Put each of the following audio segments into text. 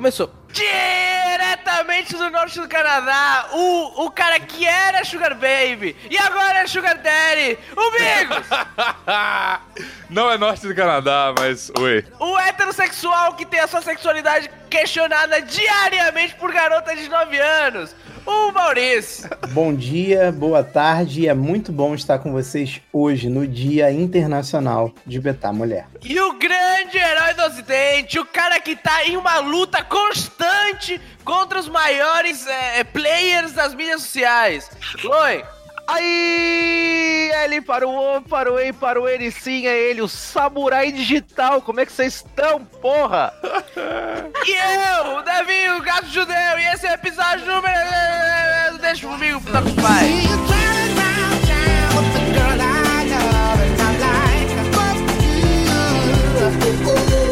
começou. Diretamente do norte do Canadá, o, o cara que era Sugar Baby e agora é Sugar Daddy, o Bigos! Não é norte do Canadá, mas oi. O heterossexual que tem a sua sexualidade questionada diariamente por garotas de 9 anos, o Maurício. Bom dia, boa tarde, é muito bom estar com vocês hoje no Dia Internacional de Betar Mulher. E o grande herói do Ocidente, o cara que tá em uma luta constante contra os maiores é, players das mídias sociais. Oi. Aí, ele para o O, para o E, para o N, sim, é ele, o Samurai Digital. Como é que vocês estão, porra? e eu, o Davi, o gato judeu, e esse é o episódio número. Deixa comigo, puta com pai.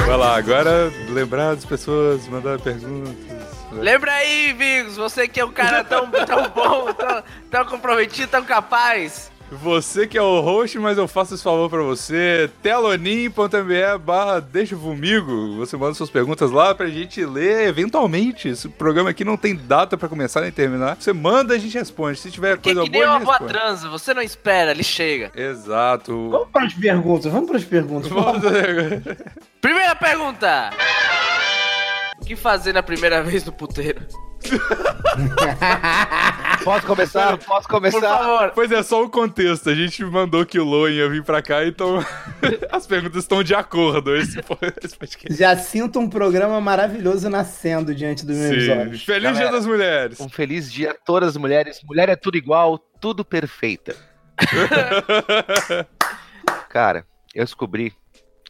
Vai lá, agora lembrar das pessoas, mandar perguntas. Lembra aí, Vigos, você que é um cara tão, tão bom, tão, tão comprometido, tão capaz. Você que é o host, mas eu faço esse favor pra você. telonim.me barra deixa comigo. Você manda suas perguntas lá pra gente ler eventualmente. Esse programa aqui não tem data pra começar nem terminar. Você manda, a gente responde. Se tiver Porque coisa que nem boa, a uma gente boa responde. transa, você não espera, ele chega. Exato. Vamos para as perguntas, vamos para as perguntas. Vamos- Primeira pergunta. O que fazer na primeira vez no puteiro? Posso começar? Posso Por começar? favor. Pois é, só o contexto. A gente mandou que o Loen ia vir pra cá, então as perguntas estão de acordo. Esse, podcast. Já sinto um programa maravilhoso nascendo diante dos meus Sim. olhos. Feliz Galera, Dia das Mulheres. Um feliz dia a todas as mulheres. Mulher é tudo igual, tudo perfeita. Cara, eu descobri.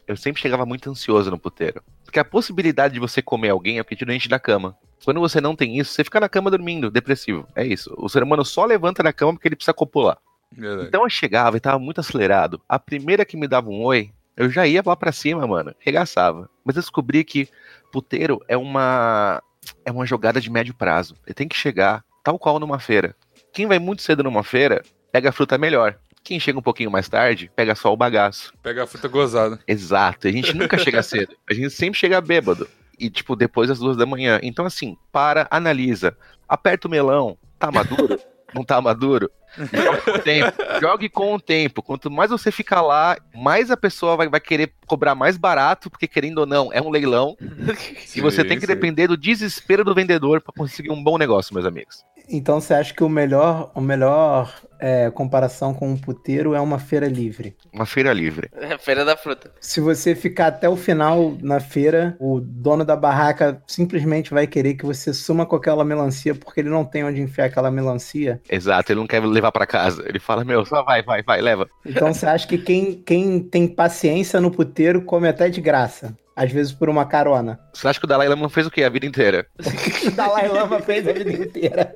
Eu sempre chegava muito ansioso no puteiro. Porque a possibilidade de você comer alguém é o que te enche da cama. Quando você não tem isso, você fica na cama dormindo, depressivo. É isso. O ser humano só levanta da cama porque ele precisa copular. Verdade. Então eu chegava e tava muito acelerado. A primeira que me dava um oi, eu já ia lá pra cima, mano. Regaçava. Mas eu descobri que puteiro é uma é uma jogada de médio prazo. Ele tem que chegar tal qual numa feira. Quem vai muito cedo numa feira, pega a fruta melhor. Quem chega um pouquinho mais tarde, pega só o bagaço. Pega a fruta gozada. Exato. A gente nunca chega cedo. A gente sempre chega bêbado. E, tipo, depois das duas da manhã. Então, assim, para, analisa. Aperta o melão. Tá maduro? Não tá maduro? Jogue com o tempo. Jogue com o tempo. Quanto mais você ficar lá, mais a pessoa vai, vai querer cobrar mais barato, porque querendo ou não, é um leilão. e você tem que sim. depender do desespero do vendedor para conseguir um bom negócio, meus amigos. Então você acha que o melhor, o melhor é, comparação com um puteiro é uma feira livre? Uma feira livre. É Feira da fruta. Se você ficar até o final na feira, o dono da barraca simplesmente vai querer que você suma com aquela melancia porque ele não tem onde enfiar aquela melancia. Exato, ele não quer levar para casa. Ele fala, meu, só vai, vai, vai, leva. Então você acha que quem, quem tem paciência no puteiro come até de graça? Às vezes por uma carona. Você acha que o Dalai Lama não fez o quê a vida inteira? O Dalai Lama fez a vida inteira.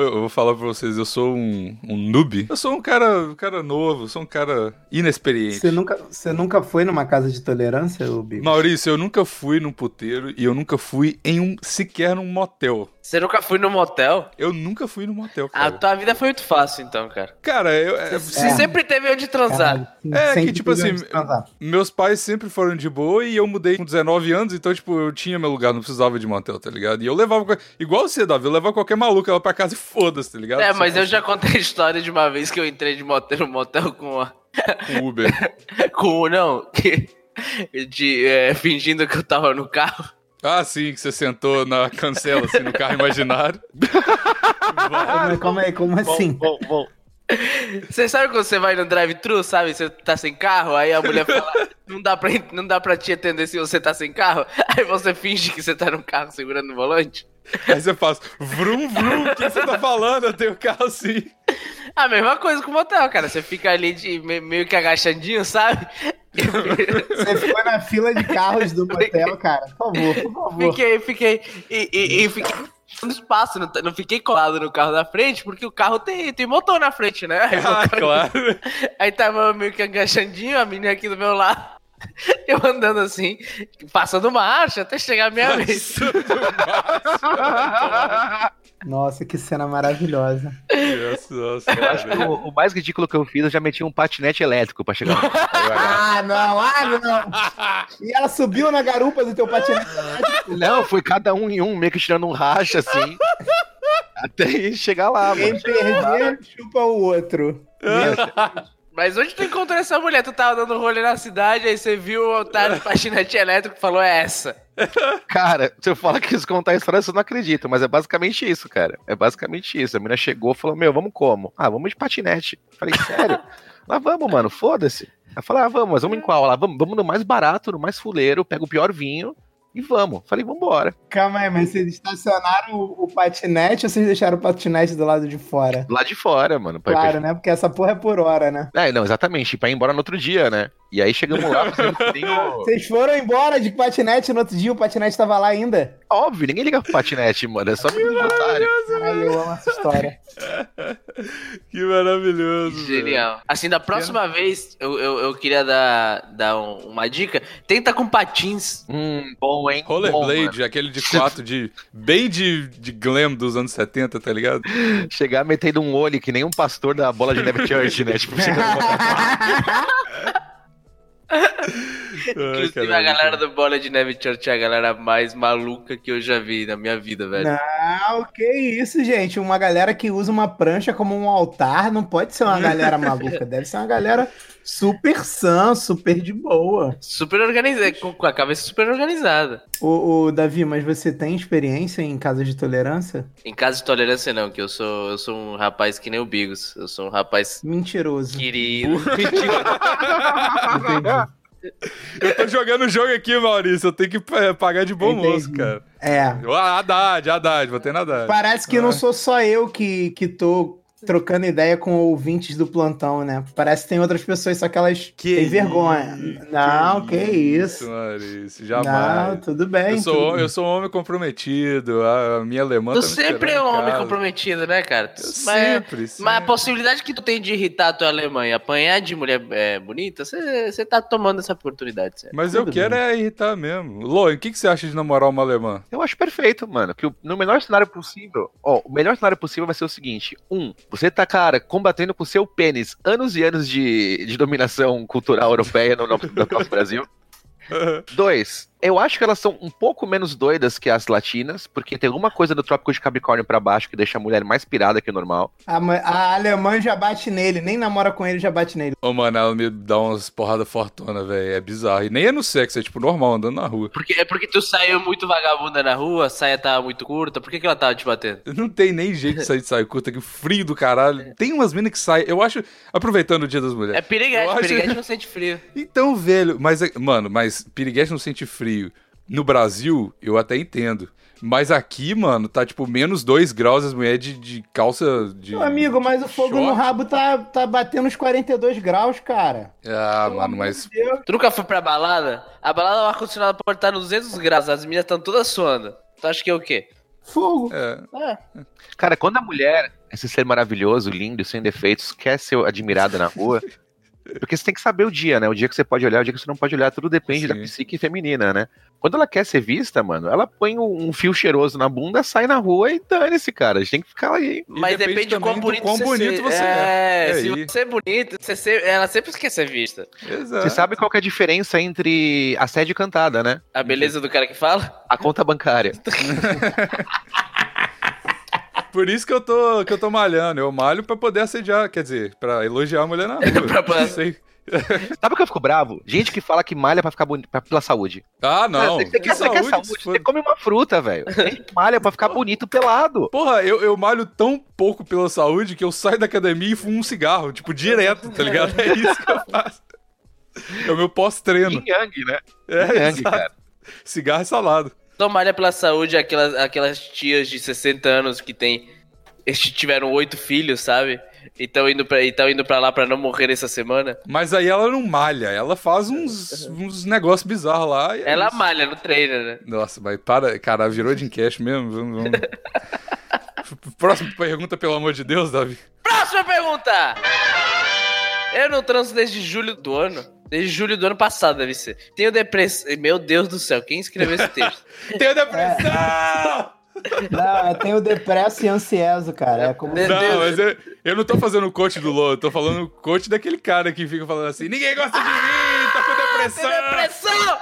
Eu, vou falar pra vocês, eu sou um, um noob. Eu sou um cara, um cara novo, sou um cara inexperiente. Você nunca, você nunca foi numa casa de tolerância, Ubi? Maurício, eu nunca fui num puteiro e eu nunca fui em um sequer num motel. Você nunca foi no motel? Eu nunca fui num motel, A cara. tua vida foi muito fácil, então, cara. Cara, eu, é- Você sempre teve onde transar. É, Sempre que, tipo assim, meus pais sempre foram de boa e eu mudei com 19 anos, então, tipo, eu tinha meu lugar, não precisava de motel, tá ligado? E eu levava, igual você, Davi, eu levava qualquer maluco lá pra casa e foda-se, tá ligado? É, mas eu já contei a história de uma vez que eu entrei de motel no motel com a... Com Uber. com o não, que... De, é, fingindo que eu tava no carro. Ah, sim, que você sentou na cancela, assim, no carro imaginário. Calma aí, calma aí, como assim? Bom, bom. Você sabe quando você vai no drive-thru, sabe? Você tá sem carro, aí a mulher fala, não dá, pra, não dá pra te atender se você tá sem carro. Aí você finge que você tá no carro segurando o volante. Aí você faz, vrum, vrum, o que você tá falando? Eu tenho carro assim. A mesma coisa com o motel, cara. Você fica ali de, me- meio que agachadinho, sabe? Você ficou na fila de carros do motel, cara? Por favor, por favor. fiquei, fiquei. E, e, e fiquei no espaço, não, não fiquei colado no carro da frente, porque o carro tem, tem motor na frente, né? Aí, o Ah, cara- claro. aí tava meio que agachadinho, a menina aqui do meu lado. Eu andando assim, passando marcha até chegar a minha vez. Nossa, que cena maravilhosa. Nossa, nossa, Eu acho que o, o mais ridículo que eu fiz, eu já meti um patinete elétrico pra chegar. no- Ah, não, ah, não. E ela subiu na garupa do teu patinete. Não, foi cada um em um, meio que tirando um racha assim. até chegar lá, mano. Quem perder, chupa o outro. Mas onde tu encontrou essa mulher? Tu tava dando rolê na cidade, aí você viu o otário patinete elétrico e falou, é essa. Cara, se eu falar que isso contar a história, você não acredita, mas é basicamente isso, cara. É basicamente isso. A menina chegou e falou: Meu, vamos como? Ah, vamos de patinete. Falei, sério? Lá vamos, mano, foda-se. Ela falou: Ah, vamos, mas vamos em qual? Lá, vamos, vamos no mais barato, no mais fuleiro, pega o pior vinho e vamos. Falei, vambora. Calma aí, mas vocês estacionaram o, o patinete ou vocês deixaram o patinete do lado de fora? Lá de fora, mano. pra Claro, né? Porque essa porra é por hora, né? pra- É, não, exatamente, pra ir embora no outro dia, né? E aí chegamos lá, que o- Vocês foram embora de patinete no outro dia, o patinete tava lá ainda. Óbvio, ninguém liga pro patinete, mano. É só de otário. Caralho, eu amo essa história. Que maravilhoso. Genial. Assim, da próxima vez, eu, eu, eu queria dar, dar um- uma dica. Tenta com patins. Hum, bom, hein? Mano. Rollerblade, aquele de quatro, de, bem de, de glam dos anos 70, tá ligado? Chegar metendo um olho que nem um pastor da bola de neve church, né? Tipo, chegando Inclusive, a galera do Bola de Neve Church é a galera mais maluca que eu já vi na minha vida, velho. Não, que isso, gente. Uma galera que usa uma prancha como um altar não pode ser uma galera maluca. Deve ser uma galera super sã, super de boa. Super organizada, com, com a cabeça super organizada. Ô, ô, Davi, mas você tem experiência em casa de tolerância? Em caso de tolerância, não, que eu sou, eu sou um rapaz que nem o Bigos. Eu sou um rapaz Mentiroso. querido. Eu tô jogando o jogo aqui, Maurício. Eu tenho que eh, pagar de bom Entendi. moço, cara. É. Ah, Haddad, Haddad, votei na Haddad. Parece que não sou só eu que, que tô trocando ideia com ouvintes do plantão, né? Parece que tem outras pessoas, só que elas Que têm vergonha. isso, Não, que, isso. Maurício, Não, jamais. tudo bem. eu, sou, tudo- eu sou um homem comprometido. A minha alemã Tu tá me sempre é um em homem comprometido, né, cara? Eu mas, sempre, sempre. mas a possibilidade que tu tem de irritar a tua Alemanha, apanhar de mulher é, bonita, você tá tomando essa oportunidade, certo? Mas eu Tudo quero é irritar mesmo. Lô, o que, que você acha de namorar uma alemã? Eu acho perfeito, mano. Que no melhor cenário possível. Ó, o melhor cenário possível vai ser o seguinte: um, você tá, cara, combatendo com seu pênis anos e anos de, de dominação cultural europeia no, no, no nosso Brasil. Dois, eu acho que elas são um pouco menos doidas que as latinas, porque tem alguma coisa do Trópico de Capricórnio pra baixo que deixa a mulher mais pirada que o normal. A, a alemã já bate nele, nem namora com ele, já bate nele. Ô, mano, ela me dá umas porradas fortuna, velho. É bizarro. E nem é no sexo, é tipo normal, andando na rua. Porque, é porque tu saiu muito vagabunda na rua, a saia tava muito curta, por que, que ela tava te batendo? Não tem nem jeito de sair de saia curta, que frio do caralho. Tem umas minas que saem. Eu acho. Aproveitando o dia das É mulheres. Eu piriguete, acho- piriguete não sente frio. Então, velho, mas, é- mano, mas piriguete não sente frio. No Brasil, eu até entendo. Mas aqui, mano, tá tipo menos 2 graus as mulheres de, de calça de. Meu amigo, mas o fogo no short. rabo tá, tá batendo uns 42 graus, cara. Ah, Pelo mano, mas. de Deus. Tu nunca foi pra balada? A balada, o ar-condicionado pode estar nos 200 graus, as meninas estão todas suando. Tu acha que é o quê? Fogo. É. É. Cara, quando a mulher, esse ser maravilhoso, lindo, sem defeitos, quer ser admirada na rua. Porque você tem que saber o dia, né? O dia que você pode olhar, o dia que você não pode olhar, tudo depende Sim. da psique feminina, né? Quando ela quer ser vista, mano, ela põe um um fio cheiroso na bunda, sai na rua e dane-se, cara. A gente tem que ficar aí. Mas depende depende de quão bonito, quão você, bonito ser. você é. é. É se aí. você é bonito, você ser- ela sempre quer ser vista. Exato. Você sabe qual que é a diferença entre assédio e cantada, né? A beleza do cara que fala? A conta bancária. Por isso que eu tô, que eu tô malhando. Eu malho pra poder assediar, quer dizer, pra elogiar a mulher na rua. Pra sei. Sabe o que eu fico bravo? Gente que fala que malha pra ficar bonito, pra, pela saúde. Ah, não. Você, você quer, você quer saúde, você for- come uma fruta, velho. Malha pra ficar bonito pelado. Porra, eu, eu malho tão pouco pela saúde que eu saio da academia e fumo um cigarro, tipo, direto, tá ligado? É isso que eu faço. É o meu pós-treino. Yang, né? É, Yang, cara. Cigarro e salada. Então, malha pela saúde, aquelas, aquelas tias de 60 anos que tem, tiveram oito filhos, sabe? E estão indo, pra- e indo pra lá pra não morrer essa semana. Mas aí ela não malha, ela faz uns, uns negócios bizarros lá. é Ela isso. malha, não treina, né? Nossa, mas para, cara, virou de encash mesmo. Vamos, vamos. Próxima pergunta, pelo amor de Deus, Davi. Próxima pergunta! Eu não transo desde julho do ano. Desde julho do ano passado, deve ser. Tenho depressão. Meu Deus do céu, quem escreveu esse texto? Tenho depressão! Não, eu tenho depresso e ansioso, cara. É como... Meu Não, Deus. mas eu, eu não tô fazendo o coach do LoL, eu tô falando o coach daquele cara que fica falando assim: ninguém gosta de mim, depressão. Tem depressão!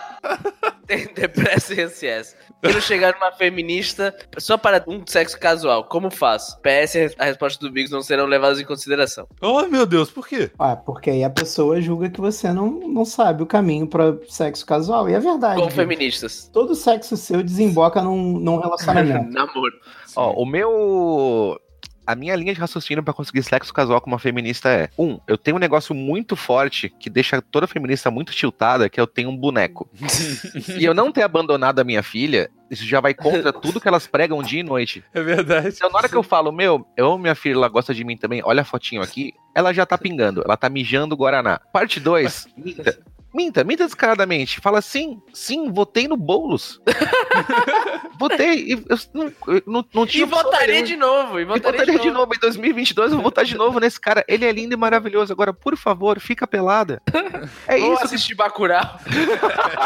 Tem depressão e ansiedade. Quando chegar numa feminista só para um sexo casual, como faço? PS, a resposta do Biggs não serão levadas em consideração. Oh, meu Deus, por quê? Ah, porque aí a pessoa julga que você não, não sabe o caminho pra sexo casual. E é verdade. Como Gui. feministas. Todo sexo seu desemboca num, num relacionamento. Namoro. Ó, o meu. A minha linha de raciocínio pra conseguir sexo casual com uma feminista é: um, eu tenho um negócio muito forte que deixa toda feminista muito tiltada, que eu tenho um boneco. e eu não ter abandonado a minha filha, isso já vai contra tudo que elas pregam dia e noite. É verdade. Então, na hora que eu falo, meu, eu amo minha filha, ela gosta de mim também, olha a fotinho aqui, ela já tá pingando, ela tá mijando Guaraná. Parte 2, minta. Minta, descaradamente. Fala sim, sim, votei no Boulos. votei. E eu não, eu não, não E tinha. opção votaria de novo. E E votaria, votaria de novo em 2022, eu vou votar de novo nesse cara. Ele é lindo e maravilhoso. Agora, por favor, fica pelada. É Vamos isso. assistir Bacurau.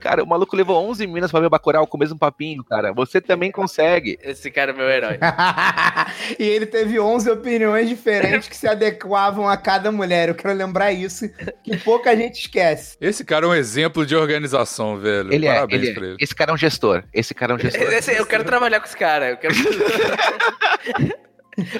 cara, o maluco levou 11 minas pra ver Bacurau com o mesmo papinho, cara. Você também consegue. Esse cara é meu herói. e ele teve 11 opiniões diferentes que se adequavam a cada mulher. Eu quero lembrar isso, que pouca gente esquece. Esse cara é um exemplo de organização, velho. Ele é, Parabéns ele é. pra ele. Esse cara é um gestor. Esse cara é um gestor. Esse- eu quero trabalhar com esse cara. Eu quero...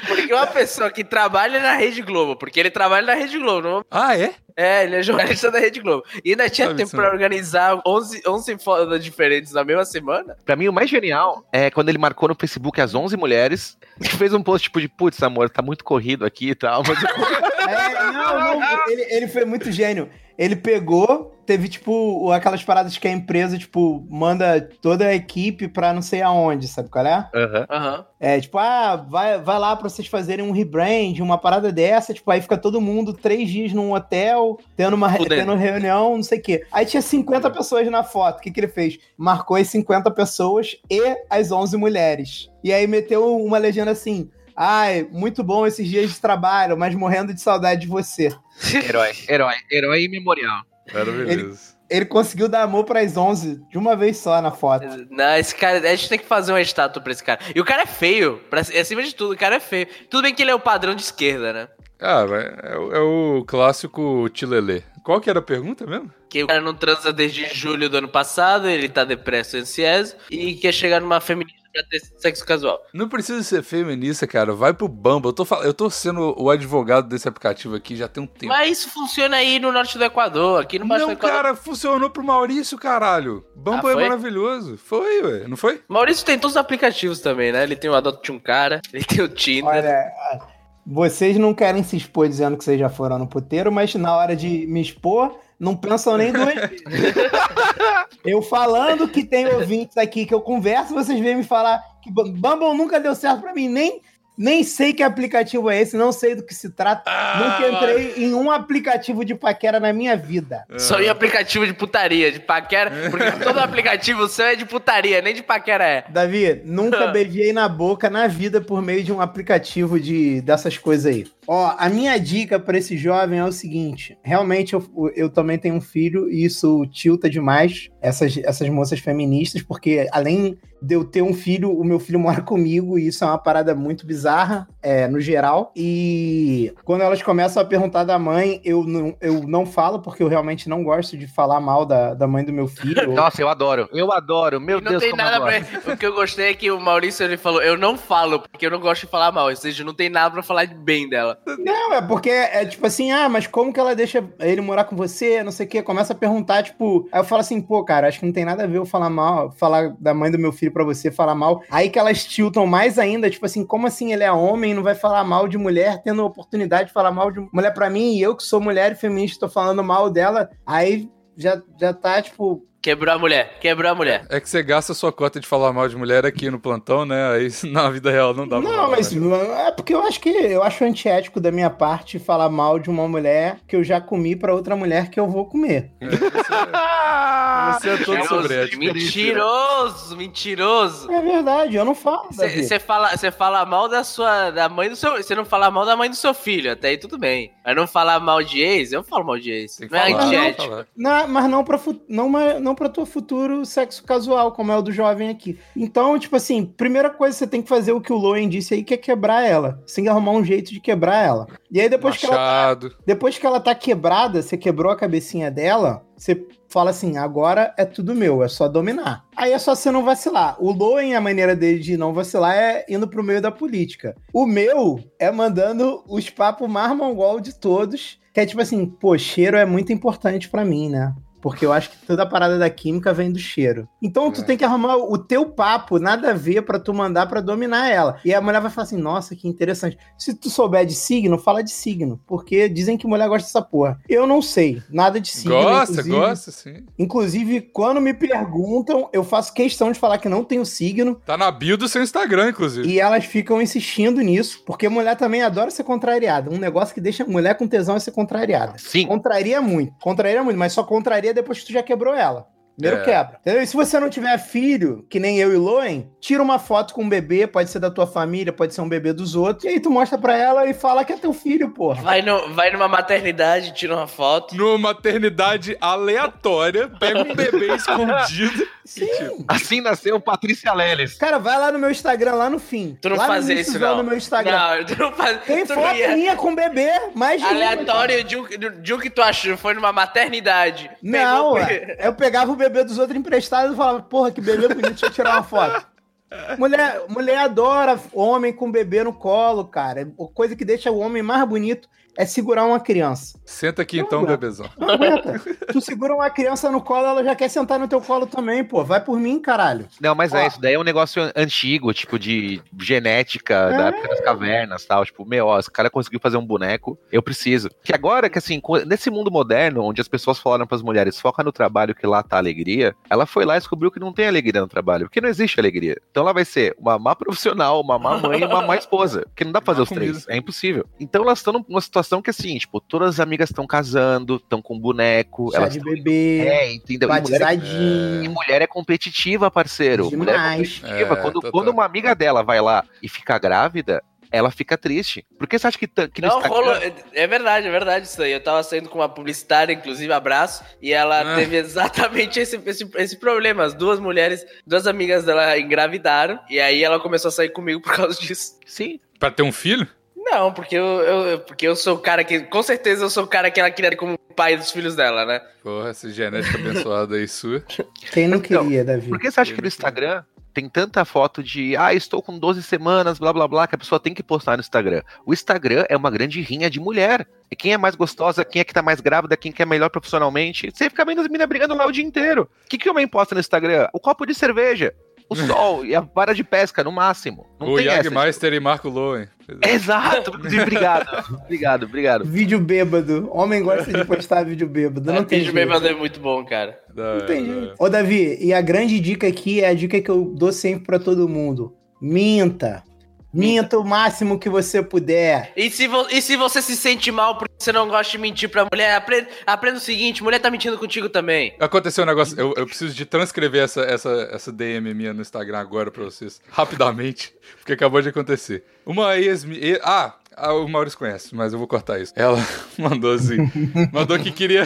Porque uma pessoa que trabalha na Rede Globo, porque ele trabalha na Rede Globo, não Ah, é? É, ele é jornalista da Rede Globo. E ainda tinha Sabe tempo isso, pra organizar 11, 11 fotos diferentes na mesma semana. Pra mim, o mais genial é quando ele marcou no Facebook as 11 mulheres e fez um post tipo de, putz, amor, tá muito corrido aqui e tal, mas É, não, não, ele, ele foi muito gênio. Ele pegou, teve, tipo, aquelas paradas que a empresa, tipo, manda toda a equipe pra não sei aonde, sabe qual é? Aham. Aham. É, tipo, ah, vai, vai lá pra vocês fazerem um rebrand, uma parada dessa, tipo, aí fica todo mundo três dias num hotel, tendo uma Fudendo. tendo reunião, não sei o quê. Aí tinha 50 pessoas na foto, o que que ele fez? Marcou as 50 pessoas e as 11 mulheres. E aí meteu uma legenda assim, ai, muito bom esses dias de trabalho, mas morrendo de saudade de você. Herói, herói, herói imemorial. Maravilhoso. Ele conseguiu dar amor pras 11 de uma vez só na foto. Não, esse cara, a gente tem que fazer uma estátua pra esse cara. E o cara é feio, pra, acima de tudo, o cara é feio. Tudo bem que ele é o padrão de esquerda, né? Ah, mas é, o- é o clássico Tilelê. Qual que era a pergunta mesmo? Que o cara não transa desde julho do ano passado, ele tá depresso e ansioso, e quer chegar numa feminista pra ter sexo casual. Não precisa ser feminista, cara. Vai pro Bumble. Eu tô, fal- eu tô sendo o advogado desse aplicativo aqui já tem um tempo. Mas isso funciona aí no norte do Equador, aqui no baixo do Não, Equador. cara, funcionou pro Maurício, caralho. Bumble Ah, é maravilhoso. Foi, ué, não foi? Maurício tem todos os aplicativos também, né? Ele tem o Adote um Cara, ele tem o Tinder. Olha, vocês não querem se expor dizendo que vocês já foram no puteiro, mas na hora de me expor, não pensam nem duas vezes. Eu falando que tem ouvintes aqui que eu converso, vocês vêm me falar que Bu- Bumble nunca deu certo pra mim, nem, nem sei que aplicativo é esse, não sei do que se trata. Ah, nunca entrei em um aplicativo de paquera na minha vida. Só em aplicativo de putaria, de paquera, porque todo aplicativo seu é de putaria, nem de paquera é. Davi, nunca beijei na boca na vida por meio de um aplicativo de dessas coisas aí. Ó, a minha dica pra esse jovem é o seguinte: realmente eu, eu também tenho um filho e isso tilta demais essas, essas moças feministas, porque além de eu ter um filho, o meu filho mora comigo e isso é uma parada muito bizarra, é, no geral. E quando elas começam a perguntar da mãe, eu não, eu não falo, porque eu realmente não gosto de falar mal da, da mãe do meu filho. Nossa, eu adoro. Eu adoro. Meu não Deus, tem nada pra. O que eu gostei é que o Maurício ele falou: Eu não falo, porque eu não gosto de falar mal. Ou seja, não tem nada pra falar bem dela. Não, é porque é tipo assim, ah, mas como que ela deixa ele morar com você? Não sei o quê. Começa a perguntar, tipo. Aí eu falo assim, pô, cara, acho que não tem nada a ver eu falar mal, falar da mãe do meu filho pra você falar mal. Aí que elas tiltam mais ainda, tipo assim, como assim ele é homem não vai falar mal de mulher, tendo a oportunidade de falar mal de mulher pra mim, e eu que sou mulher e feminista tô falando mal dela. Aí já, já tá, tipo. Quebrou a mulher, quebrou a mulher. É que você gasta a sua cota de falar mal de mulher aqui no plantão, né? Aí na vida real não dá pra Não, falar, mas né? é porque eu acho que eu acho antiético da minha parte falar mal de uma mulher que eu já comi pra outra mulher que eu vou comer. Você é todo sobre. Mentiroso, mentiroso. É verdade, eu não falo. Você fala, você fala mal da sua da mãe do seu, você não fala mal da mãe do seu filho, até aí tudo bem. Mas não falar mal de ex, eu falo mal de ex. Tem que Não é falar, antiético. que falar. Não, mas não pra, não, não pra tua futuro sexo casual, como é o do jovem aqui. Então, tipo assim, primeira coisa você tem que fazer o que o Loen disse aí, que é quebrar ela. Você tem que arrumar um jeito de quebrar ela. E aí depois que ela Machado. Depois que ela tá quebrada, você quebrou a cabecinha dela, você fala assim: agora é tudo meu, é só dominar. Aí é só você não vacilar. O Loen, a maneira dele de não vacilar é indo pro meio da política. O meu é mandando os papos mais mongol de todos, que é tipo assim: pô, cheiro é muito importante pra mim, né? Porque eu acho que toda a parada da química vem do cheiro. Então tu É. tem que arrumar o teu papo, nada a ver, pra tu mandar pra dominar ela. E a mulher vai falar assim: nossa, que interessante. Se tu souber de signo, fala de signo. Porque dizem que mulher gosta dessa porra. Eu não sei nada de signo. Gosta, inclusive- gosta, sim. Inclusive, quando me perguntam, eu faço questão de falar que não tenho signo. Tá na bio do seu Instagram, inclusive. E elas ficam insistindo nisso, porque mulher também adora ser contrariada. Um negócio que deixa mulher com tesão é ser contrariada. Sim. Contraria muito, contraria muito, mas só contraria depois que tu já quebrou ela. Primeiro É. quebra. Entendeu? E se você não tiver filho, que nem eu e Loen, tira uma foto com um bebê, pode ser da tua família, pode ser um bebê dos outros, e aí tu mostra pra ela e fala que é teu filho, porra. Vai, no, vai numa maternidade, tira uma foto. Numa maternidade aleatória, pega um bebê escondido. Sim. Assim nasceu Patrícia Leles. Cara, vai lá no meu Instagram, lá no fim. Tu não lá no faz isso, não. no meu Instagram. Não, tu não faz. Tem foto ia- minha com bebê, mais de. Aleatório um, de um que tu achou, foi numa maternidade. Não, Pegou- eu pegava o bebê dos outros emprestados e falava, porra, que bebê bonito, deixa eu tirar uma foto. Mulher, mulher adora homem com bebê no colo, cara. Coisa que deixa o homem mais bonito é segurar uma criança. Senta aqui Não, então, bebezão. Não aguenta. tu segura uma criança no colo, ela já quer sentar no teu colo também, pô. Vai por mim, caralho. Não, mas Ó. é isso daí é um negócio antigo, tipo de genética É. da época das cavernas tal. Tipo, meu, ó, esse cara conseguiu fazer um boneco, eu preciso. Que agora, que assim, nesse mundo moderno, onde as pessoas falaram pras mulheres, foca no trabalho que lá tá a alegria, ela foi lá e descobriu que não tem alegria no trabalho, porque não existe alegria. Então ela vai ser uma má profissional, uma má mãe e uma má esposa. Porque não dá pra fazer os três. É impossível. Então elas estão numa situação que assim, tipo, todas as amigas estão casando, estão com boneco, Chá elas de tão- bebê, É, entendeu? E mulher é e mulher é competitiva, parceiro. Mulher é Demais. competitiva. É, quando, quando uma amiga dela vai lá e fica grávida, ela fica triste. Por que você acha que, que Não, Instagram- rolou. É verdade, é verdade isso aí. Eu tava saindo com uma publicitária, inclusive, abraço, e ela Ah. teve exatamente esse, esse, esse problema. As duas mulheres, duas amigas dela engravidaram, e aí ela começou a sair comigo por causa disso. Sim. Pra ter um filho? Não, porque eu, eu- porque eu sou o cara que. Com certeza eu sou o cara que ela queria como pai dos filhos dela, né? Porra, essa genética abençoada aí sua. Quem não Então, queria, Davi? Por que você acha que no Instagram tem tanta foto de ah, estou com 12 semanas, blá blá blá, que a pessoa tem que postar no Instagram? O Instagram é uma grande rinha de mulher. E quem é mais gostosa, quem é que tá mais grávida, quem que é melhor profissionalmente. Você fica vendo as meninas brigando lá o dia inteiro. O que, que o homem posta no Instagram? O copo de cerveja. O sol e a vara de pesca, no máximo. Não o essa. Jagmeister e Marco Lowen. Exato. obrigado. obrigado, obrigado. Vídeo bêbado. Homem gosta de postar vídeo bêbado. Não É, tem vídeo jeito. bêbado é muito bom, cara. Da- Não tem jeito. Ô, Davi, e a grande dica aqui é a dica que eu dou sempre pra todo mundo. Minta. Minta o máximo que você puder. E se, vo- e se você se sente mal porque você não gosta de mentir pra mulher, aprenda, aprenda o seguinte: mulher tá mentindo contigo também. Aconteceu um negócio, eu, eu preciso de transcrever essa, essa, essa DM minha no Instagram agora pra vocês, rapidamente, porque acabou de acontecer. Uma ex... e- Ah, ah, o Maurício conhece, mas eu vou cortar isso. Ela mandou assim, mandou que queria...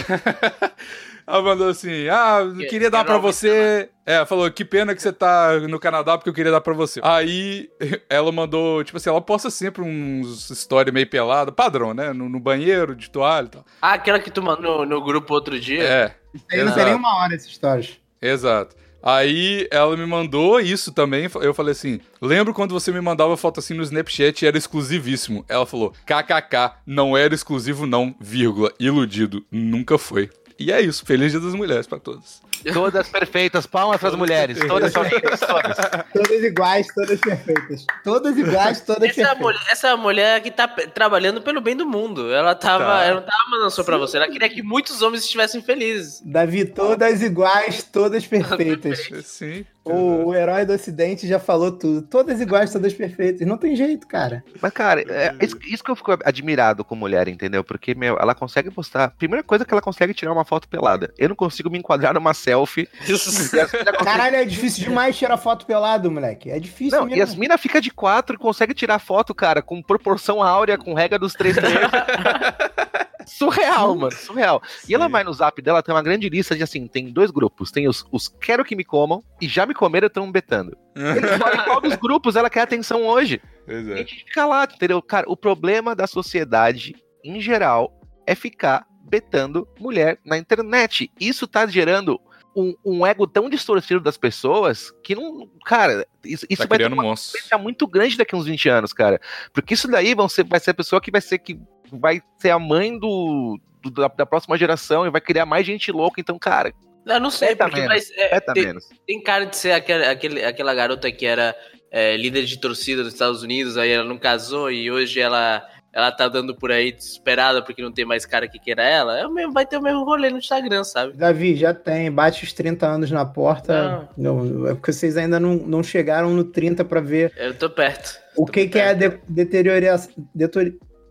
Ela mandou assim, ah, eu queria dar que pra nova você... É, falou, que pena que você tá no Canadá, porque eu queria dar pra você. Aí, ela mandou, tipo assim, ela posta sempre uns stories meio pelado, padrão, né? No, no banheiro, de toalha e tal. Ah, aquela que tu mandou no, no grupo outro dia. É, Aí não Exato. tem nenhuma hora essa história. Exato. Aí ela me mandou isso também. Eu falei assim: lembro quando você me mandava foto assim no Snapchat e era exclusivíssimo. Ela falou: kkk, não era exclusivo, não, vírgula, iludido, nunca foi. E é isso. Feliz Dia das Mulheres pra todos. Todas perfeitas, palmas pras mulheres. Todas perfeitas, todas. Todas iguais, todas perfeitas. Todas iguais, todas Essa perfeitas. mulher, essa mulher que tá trabalhando pelo bem do mundo. Ela tava. Tá. Ela não tava mandando só pra você. Ela queria que muitos homens estivessem felizes. Davi, todas iguais, todas perfeitas. Sim. O, o herói do ocidente já falou tudo. Todas iguais, todas perfeitas. Não tem jeito, cara. Mas, cara, é isso, isso que eu fico admirado com mulher, entendeu? Porque, meu, ela consegue postar. Primeira coisa que ela consegue tirar uma foto pelada. Eu não consigo me enquadrar numa selfie. Mina conseguem- Caralho, é difícil demais tirar foto pelado, moleque. É difícil Não, mesmo. e as minas ficam de quatro e conseguem tirar foto, cara, com proporção áurea, com regra dos três terços. surreal, mano, surreal. E ela vai no zap dela, tem uma grande lista de assim: tem dois grupos. Tem os, os quero que me comam e já me comeram estão betando. Eles falam em qual dos grupos ela quer atenção hoje. A é. gente fica lá, entendeu? Cara, o problema da sociedade, em geral, é ficar betando mulher na internet. Isso tá gerando um, um ego tão distorcido das pessoas que não. Cara, isso, isso Tá vai ter uma consequência muito grande daqui a uns 20 anos, cara. Porque isso daí vão ser, vai ser a pessoa que vai ser que vai ser a mãe do. do- da, da próxima geração e vai criar mais gente louca. Então, cara, Eu não sei, porque menos, vai, é, tem, menos. tem cara de ser aquela, aquele, aquela garota que era é, líder de torcida nos Estados Unidos, aí ela não casou e hoje ela, ela tá dando por aí desesperada porque não tem mais cara que queira ela. É mesmo, vai ter o mesmo rolê no Instagram, sabe? Davi, já tem. Bate os 30 anos na porta. Não. é porque vocês ainda não, não chegaram no 30 pra ver Eu tô perto. o que, que é a de, deterioração.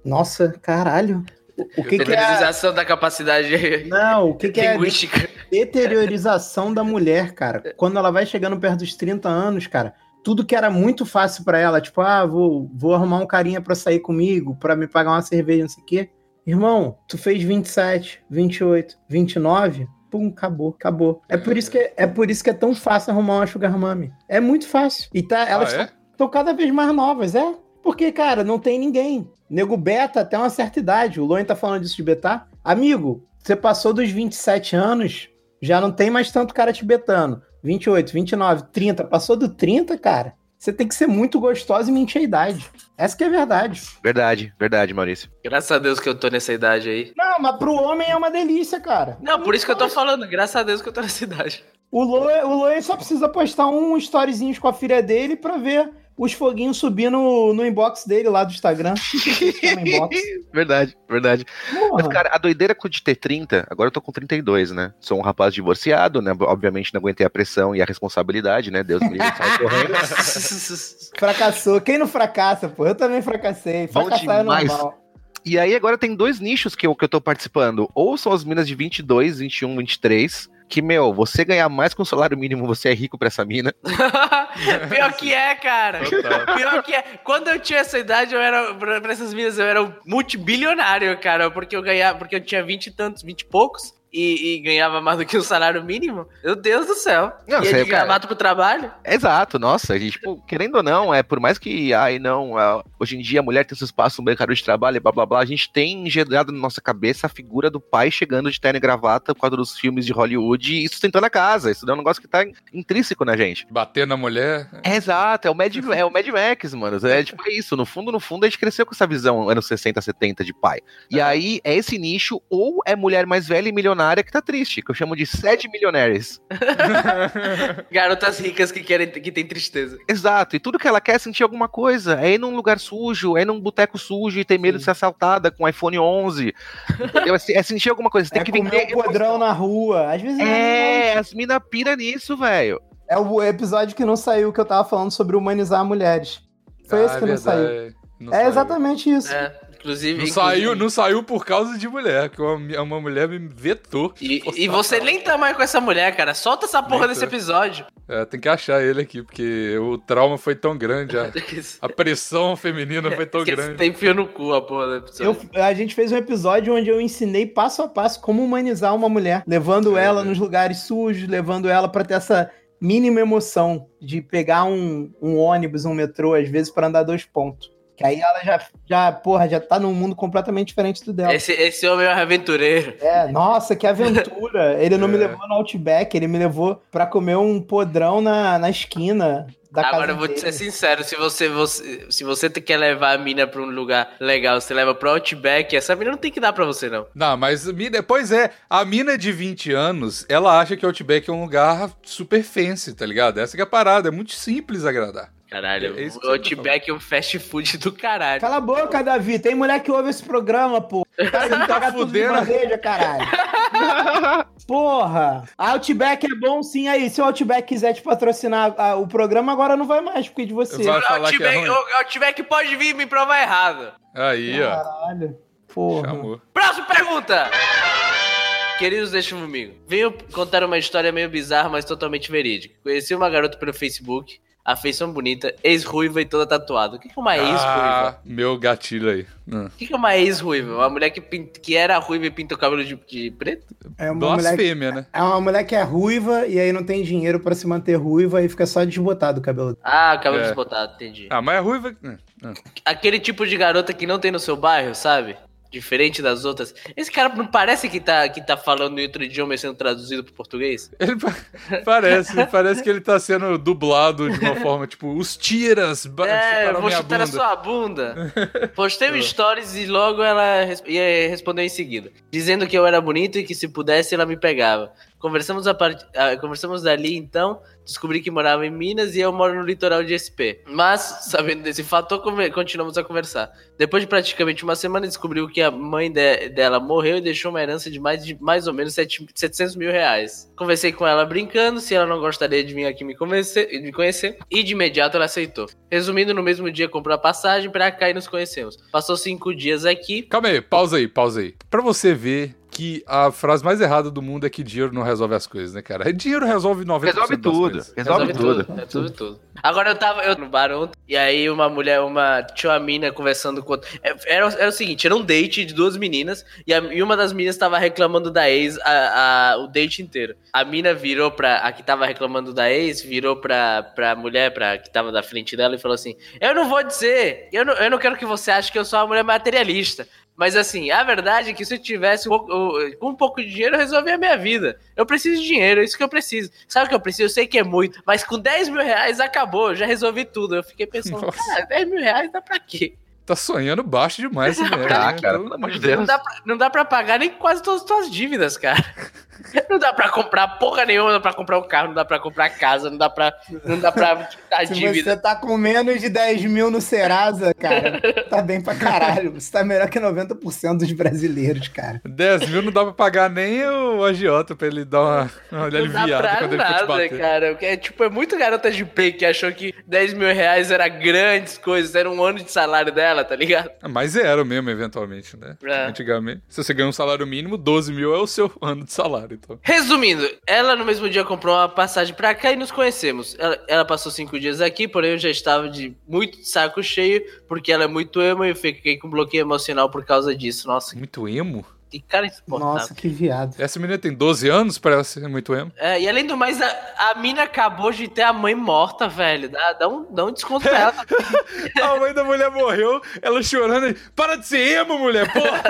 Nossa, caralho. O, que, que é. a- da capacidade Não, o que, que é a deteriorização da mulher, cara. Quando ela vai chegando perto dos 30 anos, cara, tudo que era muito fácil pra ela, tipo, ah, vou, vou arrumar um carinha pra sair comigo, pra me pagar uma cerveja, não sei o quê. Irmão, tu fez 27, 28, 29, pum, acabou, acabou. É por isso que é, por isso que é tão fácil arrumar uma sugar mommy. É muito fácil. E tá, elas Ah, é? estão cada vez mais novas, é? Porque, cara, não tem ninguém. Nego beta até uma certa idade. O Loen tá falando disso de betar. Amigo, você passou dos 27 anos, já não tem mais tanto cara te betando. 28, 29, 30. Passou do 30, cara. Você tem que ser muito gostosa e mentir a idade. Essa que é a verdade. Verdade, verdade, Maurício. Graças a Deus que eu tô nessa idade aí. Não, mas pro homem é uma delícia, cara. Não, por isso que eu tô falando. Graças a Deus que eu tô nessa idade. O Loen, o Loen só precisa postar um storyzinho com a filha dele pra ver os foguinhos subir no, no inbox dele lá do Instagram. Verdade, verdade. Mas, Porra. cara, a doideira com de ter 30, agora eu tô com 32, né? Sou um rapaz divorciado, né? Obviamente não aguentei a pressão e a responsabilidade, né? Deus me livre, sai correndo. Fracassou. Quem não fracassa, pô? Eu também fracassei. Fracassar é normal. E aí agora tem dois nichos que eu, que eu tô participando. Ou são as minas de 22, 21, 23, que, meu, você ganhar mais com o salário mínimo, você é rico pra essa mina. Pior que é, cara. Total. Pior que é. Quando eu tinha essa idade, eu era, pra essas minas, eu era um multibilionário, cara. Porque eu ganhava, porque eu tinha vinte e tantos, vinte e poucos. E, e ganhava mais do que o salário mínimo. Meu Deus do céu. Não, de cara- gravata pro trabalho? Exato, nossa, e, tipo, querendo ou não, é por mais que, ai não, hoje em dia a mulher tem seu espaço no mercado de trabalho e blá blá blá, a gente tem engendrado na nossa cabeça a figura do pai chegando de terno e gravata por causa dos filmes de Hollywood e sustentando a casa. Isso é um negócio que tá intrínseco na gente. Bater na mulher. É, exato, é o, Mad, é o Mad Max, mano. É tipo é isso. No fundo, no fundo, a gente cresceu com essa visão anos 60, 70 de pai. E aí é esse nicho, ou é mulher mais velha e milionária que tá triste, que eu chamo de sad millionaires. Garotas ricas que querem que tem tristeza. Exato, e tudo que ela quer é sentir alguma coisa. É ir num lugar sujo, é ir num boteco sujo e ter medo de ser assaltada com iPhone 11. Entendeu? É, é sentir alguma coisa. Você tem É que comer vender. um podrão na rua. Às vezes É, as mina pira nisso, velho. É o episódio que não saiu que eu tava falando sobre humanizar mulheres. Foi esse Ah, que não saiu. Não É saiu. exatamente isso. É, inclusive. Não inclusive- saiu, não saiu por causa de mulher, que uma, uma mulher me vetou. E, e você nem tá mais com essa mulher, cara. Solta essa porra Nem desse tô. episódio. É, tem que achar ele aqui, porque o trauma foi tão grande, a, a pressão feminina foi tão grande. Tem fio no cu a porra do episódio. Eu- a gente fez um episódio onde eu ensinei passo a passo como humanizar uma mulher, levando É, ela é. nos lugares sujos, levando ela pra ter essa mínima emoção de pegar um, um ônibus, um metrô, às vezes, pra andar dois pontos. Que aí ela já, já, porra, já tá num mundo completamente diferente do dela. Esse, esse homem é um aventureiro. É, nossa, que aventura. Ele não me É. levou no Outback, ele me levou pra comer um podrão na, na esquina da casa Agora eu vou te ser sincero, se você, você, se você quer levar a mina pra um lugar legal, você leva pro Outback, essa mina não tem que dar pra você, não. Não, mas mina, pois é, a mina de 20 anos, ela acha que o Outback é um lugar super fancy, tá ligado? Essa que é a parada, é muito simples agradar. Caralho, É o tá Outback é um fast food do caralho. Cala a boca, Davi. Tem mulher que ouve esse programa, pô. Cara, não de Fudendo. bandeja, caralho. Porra. Outback é bom sim. Aí, se o Outback quiser te patrocinar ah, o programa, agora não vai mais, porque de você. Vai O falar que é Outback, ruim? o Outback pode vir me provar errado. Aí, ó, Caralho. Porra. chamou. Próxima pergunta! Queridos, deixa comigo. Venho contar uma história meio bizarra, mas totalmente verídica. Conheci uma garota pelo Facebook, afeição bonita, ex-ruiva e toda tatuada. O que é uma ex-ruiva? Ah, meu gatilho aí. Ah. O que é uma ex-ruiva? Uma mulher que, pint- que era ruiva e pinta o cabelo de, de preto? É uma, mulher, Blasfêmia, né? é uma mulher que é ruiva e aí não tem dinheiro pra se manter ruiva e fica só desbotado o cabelo. Ah, cabelo É. desbotado, entendi. Ah, mas é ruiva. Ah, ah. Aquele tipo de garota que não tem no seu bairro, sabe? Diferente das outras. Esse cara não parece que tá, que tá falando em outro idioma e sendo traduzido pro português? Ele pa- parece, parece que ele tá sendo dublado de uma forma tipo, os tiras, É, chutaram vou minha chutar a bunda. sua bunda. Postei um stories e logo ela res- ia responder em seguida, dizendo que eu era bonito e que se pudesse ela me pegava. Conversamos, a part... ah, Conversamos dali então, descobri que morava em Minas e eu moro no litoral de SP. Mas, sabendo desse conver- continuamos a conversar. Depois de praticamente uma semana, descobriu que a mãe de- dela morreu e deixou uma herança de mais, de mais ou menos sete- 700 mil reais. Conversei com ela brincando se ela não gostaria de vir aqui me, convencer- me conhecer e de imediato ela aceitou. Resumindo, no mesmo dia comprou a passagem pra cá e nos conhecemos. Passou cinco dias aqui. Calma aí, pausa aí, pausa aí. Pra você ver que a frase mais errada do mundo é que dinheiro não resolve as coisas, né, cara? Dinheiro resolve 90% Resolve tudo. coisas. Resolve, tudo. Resolve tudo. Agora eu tava eu, no bar ontem, e aí uma mulher, uma. Tinha uma mina conversando com outra. é, Era, era o seguinte: era um date de duas meninas, e, a- e uma das meninas tava reclamando da ex a, a- o date inteiro. A mina virou pra. A que tava reclamando da ex, virou pra, pra mulher pra, que tava da frente dela e falou assim: Eu não vou dizer, eu não, eu não quero que você ache que eu sou uma mulher materialista. Mas assim, a verdade é que se eu tivesse um pouco- com um pouco de dinheiro, eu resolvia a minha vida. Eu preciso de dinheiro, é isso que eu preciso. Sabe o que eu preciso? Eu sei que é muito, mas com 10 mil reais acabou, já resolvi tudo. Eu fiquei pensando, Nossa. cara, 10 mil reais dá pra quê? Tá sonhando baixo demais mulher. Ah, né? cara, Então- pelo amor de Não Deus. dá, pra, não dá pra pagar nem quase todas as tuas dívidas, cara. Não dá pra comprar porra nenhuma, não dá pra comprar um carro, não dá pra comprar casa, não dá pra, não dá pra quitar Se dívida. você tá com menos de 10 mil no Serasa, cara, tá bem pra caralho. Você tá melhor que 90% dos brasileiros, cara. 10 mil não dá pra pagar nem o agiota pra ele dar uma, uma Não dá aliviada pra nada, cara. É, tipo, é muito garota de play que achou que 10 mil reais era grandes coisas, era um ano de salário dela, tá ligado? Ah, Mas era mesmo, eventualmente, né? É. Antigamente. Se você ganha um salário mínimo, 12 mil é o seu ano de salário, então. Resumindo, ela no mesmo dia comprou uma passagem pra cá e nos conhecemos. Ela, ela passou cinco dias aqui, porém eu já estava de muito saco cheio, porque ela é muito emo e eu fiquei com bloqueio emocional por causa disso. Nossa, Muito emo? Que cara insuportável. Nossa, que viado. Essa menina tem 12 anos, parece ser muito emo. É, e além do mais, a, a mina acabou de ter a mãe morta, velho. Dá, dá, um, dá um desconto pra ela. A mãe da mulher morreu, ela chorando. e, Para de ser emo, mulher, porra!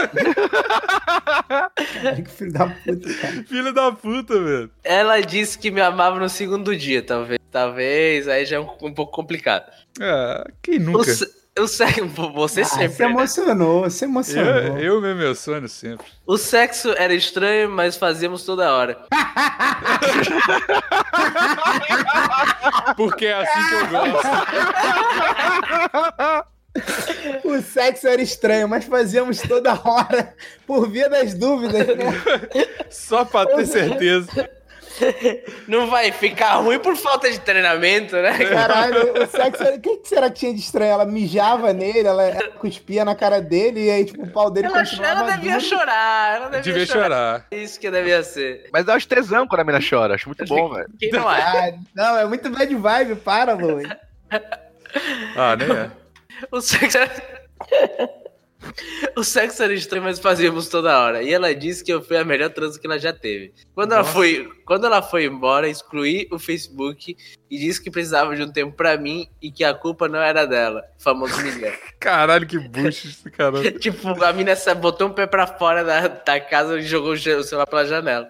Que filho da puta, cara. Filha da puta, velho. Ela disse que me amava no segundo dia, talvez. Talvez, aí já é um, um pouco complicado. Ah, quem nunca? O sexo, você Ah, sempre. se né? emocionou, se emocionou. Eu, eu me emociono sempre. O sexo era estranho, mas fazíamos toda hora. Porque é assim que eu gosto. O sexo era estranho, mas fazíamos toda hora, por via das dúvidas, né? Só pra ter certeza. Não vai ficar ruim por falta de treinamento, né? Caralho, o sexo. O que, que será que tinha de estranho? Ela mijava nele, ela, ela cuspia na cara dele, e aí, tipo, o pau dele Ela, continuava ela devia chorar, ela devia, Devia chorar. Isso que devia ser. Mas dá uns tesão quando a mina chora. Acho muito bom, velho. Quem não é? Ah, não, é muito bad vibe, para, Louis. Ah, nem é. O sexo era... O sexo era estranho, mas fazíamos toda hora. E ela disse que eu fui a melhor transa que ela já teve. Quando ela, foi, quando ela foi embora, excluí o Facebook e disse que precisava de um tempo pra mim e que a culpa não era dela. Famoso Miguel. Caralho, que bucho esse cara. tipo, a mina botou um pé pra fora da, da casa e jogou o celular pela janela.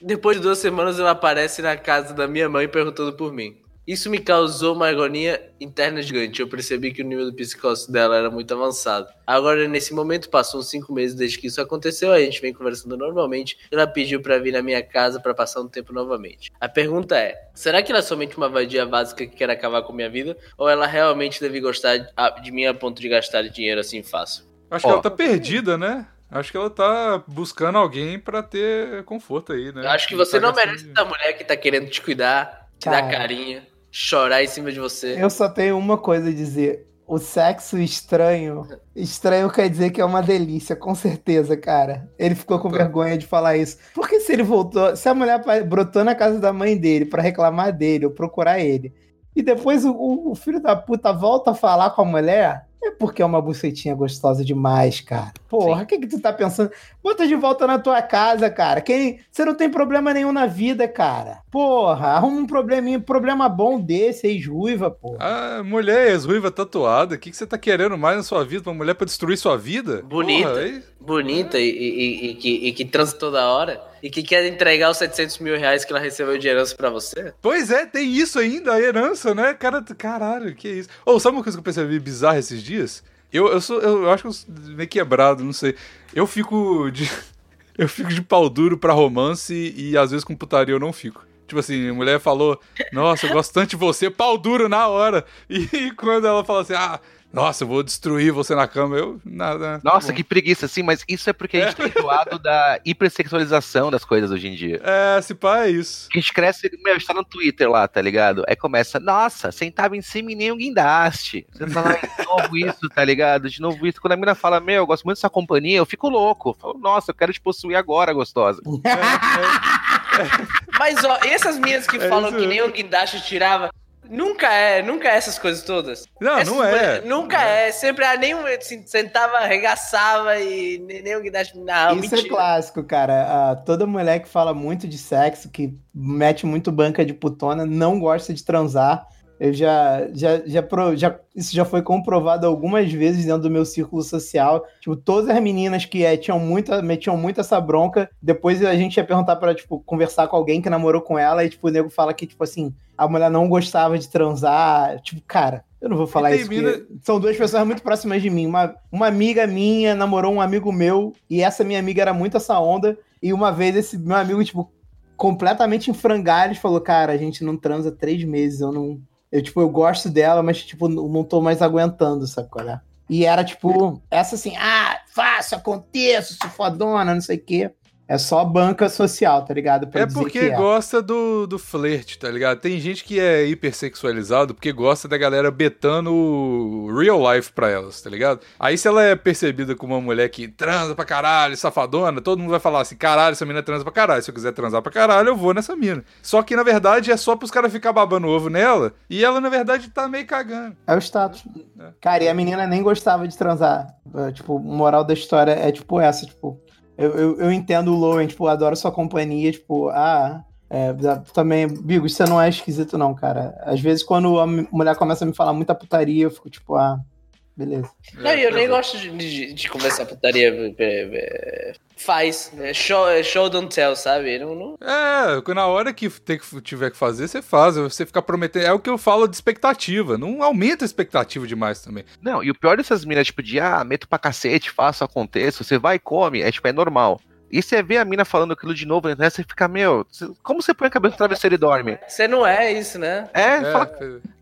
Depois de duas semanas, ela aparece na casa da minha mãe perguntando por mim. Isso me causou uma agonia interna gigante. Eu percebi que o nível do psicose dela era muito avançado. Agora, nesse momento, passou uns cinco meses desde que isso aconteceu. A gente vem conversando normalmente. Ela pediu pra vir na minha casa pra passar um tempo novamente. A pergunta é: será que ela é somente uma vadia básica que quer acabar com minha vida? Ou ela realmente deve gostar de- de mim a ponto de gastar dinheiro assim fácil? Acho que Ó. ela tá perdida, né? Acho que ela tá buscando alguém pra ter conforto aí, né? Eu acho que você Tá não merece essa mulher que tá querendo te cuidar, te dar carinho, chorar em cima de você. Eu só tenho uma coisa a dizer. o sexo estranho. Estranho quer dizer que é uma delícia, com certeza, cara. Ele ficou com vergonha de falar isso. Porque se ele voltou, se a mulher brotou na casa da mãe dele pra reclamar dele ou procurar ele, e depois o- o filho da puta volta a falar com a mulher, é porque é uma bucetinha gostosa demais, cara. Porra, o que que tu tá pensando? Bota de volta na tua casa, cara. Quem, você não tem problema nenhum na vida, cara. Porra, arruma um probleminha, problema bom desse, ex-ruiva, porra. Ah, mulher ex-ruiva tatuada, o que, que você tá querendo mais na sua vida? Uma mulher pra destruir sua vida? Bonita. Porra, aí- Bonita e, e- e que, e que transa toda hora. E que quer entregar os 700 mil reais que ela recebeu de herança pra você. Pois é, tem isso ainda, a herança, né? Cara, caralho, que isso. Ou sabe uma coisa que eu percebi bizarra esses dias? Eu, eu sou, eu acho que eu sou meio quebrado, não sei. Eu fico de. Eu fico de pau duro pra romance e às vezes com putaria eu não fico. Tipo assim, a mulher falou, nossa, eu gosto tanto de você, pau duro na hora. E quando ela fala assim, ah, nossa, eu vou destruir você na cama, eu. Nada. Nossa, que preguiça, assim, mas isso é porque a gente tá enjoado da hipersexualização das coisas hoje em dia. É, se pá, é isso. A gente cresce, meu, a gente tá no Twitter lá, tá ligado? Aí começa, nossa, sentava em cima e nem um guindaste. Você fala, "Ai, de novo isso, tá ligado? De novo isso. Quando a mina fala, meu, eu gosto muito dessa companhia, eu fico louco. Eu falo, nossa, eu quero te possuir agora, gostosa. Mas, ó, essas minas que É falam isso que nem o guindaste tirava, nunca é, nunca é essas coisas todas. Não, Essas não é. Nunca é. Sempre ah, nem um, assim, sentava, arregaçava e nem, nem o guindaste. Não, Isso é mentira. clássico, cara. Ah, toda mulher que fala muito de sexo, que mete muito banca de putona, não gosta de transar. Eu já, já, já, já- isso já foi comprovado algumas vezes dentro do meu círculo social. Tipo, todas as meninas que eh, tinham muita, metiam muito essa bronca, depois a gente ia perguntar pra, tipo, conversar com alguém que namorou com ela, e, tipo, o nego fala que, tipo assim, a mulher não gostava de transar. Tipo, cara, eu não vou falar isso, mina- são duas pessoas muito próximas de mim. Uma, uma amiga minha namorou um amigo meu, e essa minha amiga era muito essa onda, e uma vez esse meu amigo, tipo, completamente em frangalhos, falou, cara, a gente não transa três meses, eu não... Eu, tipo, eu gosto dela, mas, tipo, não tô mais aguentando, sabe qual é? E era, tipo, essa assim, ah, faço, aconteço, sou fodona, não sei o quê. É só banca social, tá ligado? Pra É porque que é. gosta do, do flerte, tá ligado? Tem gente que é hipersexualizado porque gosta da galera betando o real life pra elas, tá ligado? Aí se ela é percebida como uma mulher que transa pra caralho, safadona, todo mundo vai falar assim, caralho, essa mina transa pra caralho. Se eu quiser transar pra caralho, eu vou nessa mina. Só que, na verdade, é só pros caras ficar babando ovo nela e ela, na verdade, tá meio cagando. É o status. É. Cara, e a menina nem gostava de transar. É, Tipo, moral da história é tipo essa, tipo. Eu, eu, eu entendo o Lowen, tipo, adoro sua companhia, tipo, ah. É, também, Bigo, isso não é esquisito, não, cara. Às vezes, quando a mulher começa a me falar muita putaria, eu fico tipo, ah, beleza. Não, e eu nem gosto de, de, de conversar putaria. é, é, Faz. É show, é show don't tell, sabe? Não, não... É, na hora que tem que- tiver que fazer, você faz. Você ficar prometendo. É o que eu falo de expectativa. Não aumenta a expectativa demais também. Não, e o pior dessas minas, tipo, de, ah, meto pra cacete, faço, aconteço, você vai e come, é tipo, é normal. E você vê a mina falando aquilo de novo, né? Você fica, meu, como você põe a cabeça no travesseiro e dorme? Você não é isso, né? É, É, fala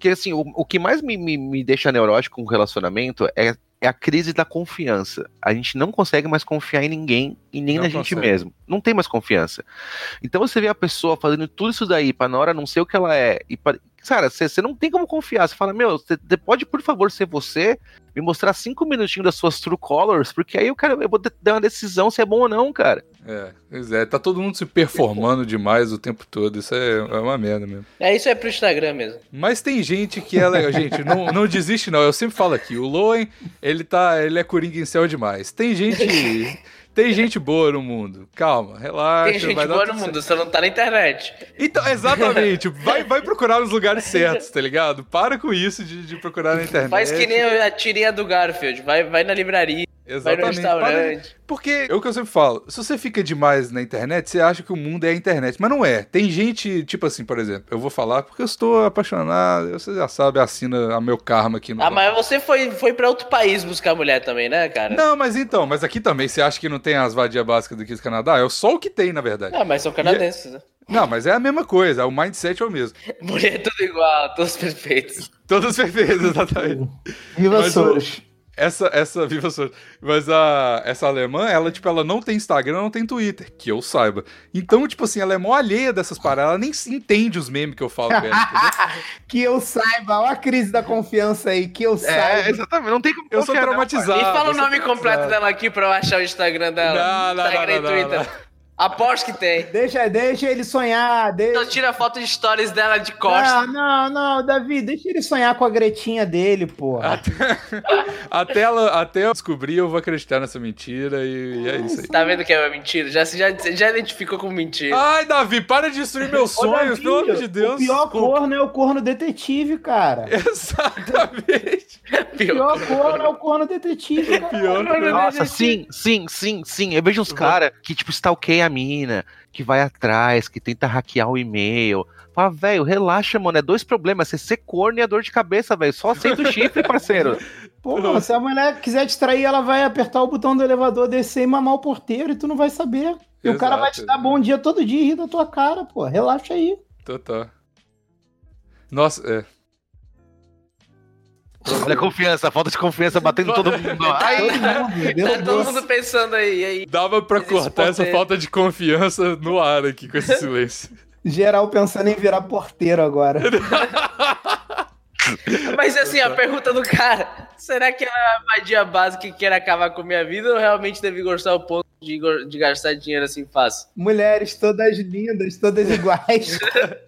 que assim, o, o que mais me, me, me deixa neurótico com o relacionamento é, é a crise da confiança. A gente não consegue mais confiar em ninguém e nem Não na gente consegue. mesmo. Não tem mais confiança. Então você vê a pessoa fazendo tudo isso daí pra na hora não ser o que ela é. E pra, cara, você não tem como confiar. Você fala, meu, você você pode, por favor, ser você, me mostrar cinco minutinhos das suas true colors, porque aí eu quero, eu vou de- dar uma decisão se é bom ou não, cara. É, pois é. Tá todo mundo se performando demais o tempo todo. Isso é, é uma merda mesmo. É isso é pro Instagram mesmo. Mas tem gente que é legal. Gente, não, não desiste, não. Eu sempre falo aqui. O Loen, ele tá. Ele é coringa em céu demais. Tem gente. Tem gente boa no mundo. Calma, relaxa. Tem gente boa no mundo, você não tá na internet. Então, exatamente. Vai, vai procurar nos lugares certos, tá ligado? Para com isso de, de procurar na internet. Faz que nem a tirinha do Garfield. Vai, vai na livraria, Exatamente. Para- restaurante. Porque é o que eu sempre falo, se você fica demais na internet, você acha que o mundo é a internet, mas não é. Tem gente, tipo assim, por exemplo, eu vou falar porque eu estou apaixonado, você já sabe, assina a meu karma aqui no. Ah, mas você foi, foi pra outro país buscar mulher também, né, cara? Não, mas então, mas aqui também, você acha que não tem as vadias básicas daqui do Canadá? É só o que tem, na verdade. Ah, mas são canadenses, né? Não, mas é a mesma coisa, o mindset é o mesmo. Mulher tudo igual, todos perfeitos. Todos perfeitos, exatamente. Viva Mas o- Soros. Essa, essa, viva sua. Mas a, essa alemã, ela, tipo, ela não tem Instagram, não tem Twitter, que eu saiba. Então, tipo assim, ela é mó alheia dessas paradas, ela nem se entende os memes que eu falo com ela, que eu saiba, olha a crise da confiança aí, que eu saiba. É, exatamente. Não tem como Eu sou confiar, não, traumatizado. E fala o nome completo traumatizado. dela aqui pra eu achar o Instagram dela. Não, não, Instagram não, e não, Twitter. Aposto que tem. Deixa, deixa ele sonhar, Então deixa... tira foto de stories dela de costas. Não, não, não, Davi, deixa ele sonhar com a Gretinha dele, pô. Até, até, ela, até eu descobrir, eu vou acreditar nessa mentira e, e é isso aí. Tá vendo que é mentira? Já, já, já identificou como mentira. Ai, Davi, para de destruir meus sonhos, Davi, pelo amor de Deus. O pior corno é o corno detetive, cara. Exatamente. O pior corno é o corno detetive, cara. Pior que Nossa, sim, sim, sim, sim. Eu vejo uns caras que, tipo, stalkeia a mina, que vai atrás, que tenta hackear o e-mail. Fala, velho, relaxa, mano. É dois problemas. Você ser corno e a dor de cabeça, velho. Só aceita o chifre, parceiro. Pô, mano, se a mulher quiser te trair, ela vai apertar o botão do elevador, descer e mamar o porteiro e tu não vai saber. E o cara vai te Exato. dar bom dia todo dia e rir da tua cara, pô. Relaxa aí. Total. Nossa, é. Olha a confiança, a falta de confiança batendo todo mundo. deu Tá todo mundo pensando aí, aí. Dava pra cortar essa falta de confiança no ar aqui com esse silêncio. Geral pensando em virar porteiro agora. Mas assim, a pergunta do cara: será que é a magia básica que quer acabar com a minha vida ou realmente deve gostar ao ponto de, de gastar dinheiro assim fácil? Mulheres todas lindas, todas iguais.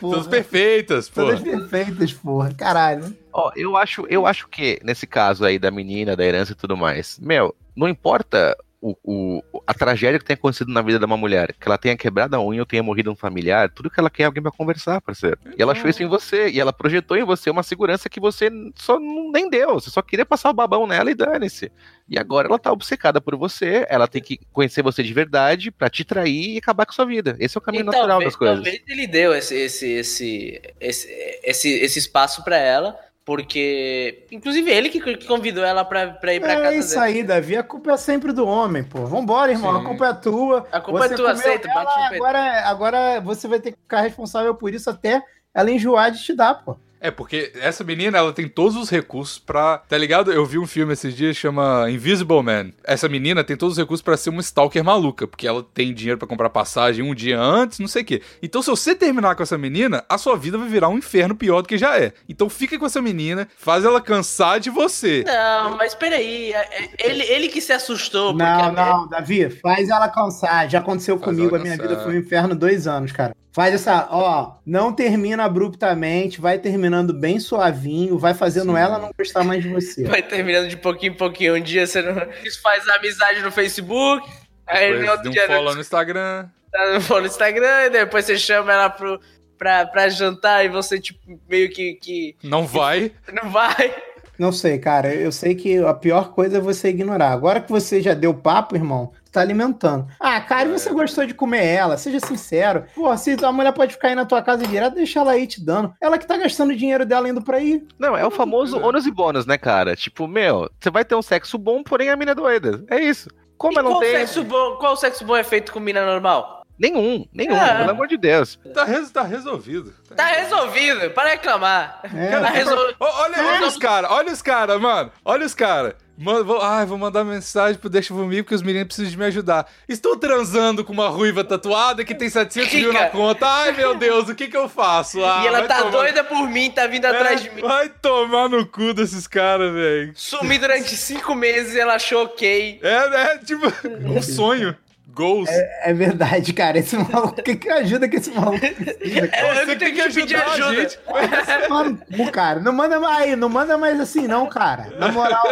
Porra, Todas perfeitas, pô. todas perfeitas, porra. Caralho. Ó, eu acho, eu acho que, nesse caso aí da menina, da herança e tudo mais, meu, não importa o, o- a tragédia que tenha acontecido na vida de uma mulher, que ela tenha quebrado a unha ou tenha morrido um familiar, tudo que ela quer é alguém pra conversar, parceiro. E ela achou isso em você, e ela projetou em você uma segurança que você só nem deu, você só queria passar o babão nela e dane-se. E agora ela tá obcecada por você, ela tem que conhecer você de verdade pra te trair e acabar com a sua vida. Esse é o caminho E natural das coisas. talvez ele deu esse, esse, esse, esse, esse, esse espaço pra ela, porque. Inclusive ele que que convidou ela pra, pra ir pra É casa isso dele. aí, Davi. A culpa é sempre do homem, pô. Vambora, irmão. Sim. A culpa é tua. A culpa é tua, comeu aceita, ela, bate no peito. agora, agora você vai ter que ficar responsável por isso até ela enjoar de te dar, pô. É, porque essa menina, ela tem todos os recursos pra. Tá ligado? Eu vi um filme esses dias chama Invisible Man. Essa menina tem todos os recursos pra ser uma stalker maluca, porque ela tem dinheiro pra comprar passagem um dia antes, não sei o quê. Então, se você terminar com essa menina, a sua vida vai virar um inferno pior do que já é. Então, fica com essa menina, faz ela cansar de você. Não, mas peraí. é- é- Ele, ele que se assustou. porque Não, não, Davi, faz ela cansar. Já aconteceu Faz comigo, a minha vida foi um inferno dois anos, cara. Faz essa, ó, não termina abruptamente, vai terminando bem suavinho, vai fazendo Sim. ela não gostar mais de você. Vai terminando de pouquinho em pouquinho. Um dia você não faz amizade no Facebook. Aí no outro de um dia follow não no Instagram. tá no no Instagram, e depois você chama ela pro, pra, pra jantar e você, tipo, meio que, que Não vai. não vai. Não sei, cara. Eu sei que a pior coisa é você ignorar. Agora que você já deu papo, irmão, tá alimentando. Ah, cara, e você gostou de comer ela? Seja sincero. Pô, se a mulher pode ficar aí na tua casa direto, deixa ela aí te dando. Ela que tá gastando o dinheiro dela indo pra aí. Não, é o famoso ônus e bônus, né, cara? Tipo, meu, você vai ter um sexo bom, porém a mina é doida. É isso. Como E ela não qual, tem. sexo bom, qual sexo bom é feito com mina normal? Nenhum, nenhum, É. pelo amor de Deus. Tá, res- tá resolvido. Tá resolvido, para reclamar. É. Tá resol- Olha, olha os caras, olha os caras, mano. Olha os caras. Mano, vou, ai, vou mandar mensagem pro Deixa Vomigo porque os meninos precisam de me ajudar. Estou transando com uma ruiva tatuada que tem 700 mil na conta. Ai, meu Deus, o que que eu faço? Ah, e ela tá tomar- doida por mim, tá vindo atrás de É, mim. Vai tomar no cu desses caras, velho. Sumi durante cinco meses, ela achou ok. É, é, tipo, um sonho. Goals. É verdade, cara. Esse maluco, que, que ajuda que esse maluco precisa, cara? É, eu que tenho que pedir ajudar a ajuda. gente. Mano, cara, não manda mais, não manda mais assim, não, cara. Na moral,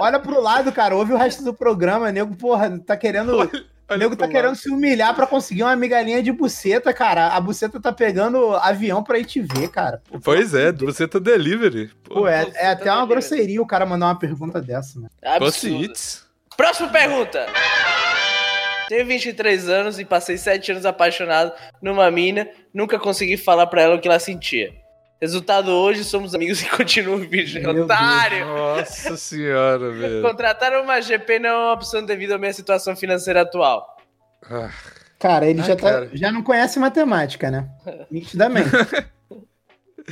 olha pro lado, cara. Ouve o resto do programa, nego, porra, tá querendo. Olha O nego tá querendo lado. se humilhar pra conseguir uma migalhinha de buceta, cara. A buceta tá pegando avião pra ir te ver, cara. Pois é, você tá delivery. Pô, é, Buceta é até uma tá grosseria o cara mandar uma pergunta dessa, né? Absurdo. Próxima pergunta. Tenho 23 anos e passei 7 anos apaixonado numa mina. Nunca consegui falar pra ela o que ela sentia. Resultado hoje, somos amigos e continuo virgem. Meu Otário! Nossa senhora, velho. Contratar uma GP não é uma opção devido à minha situação financeira atual. Ah, Cara, ele Ai, já, tá- cara. já não conhece matemática, né? Nitidamente.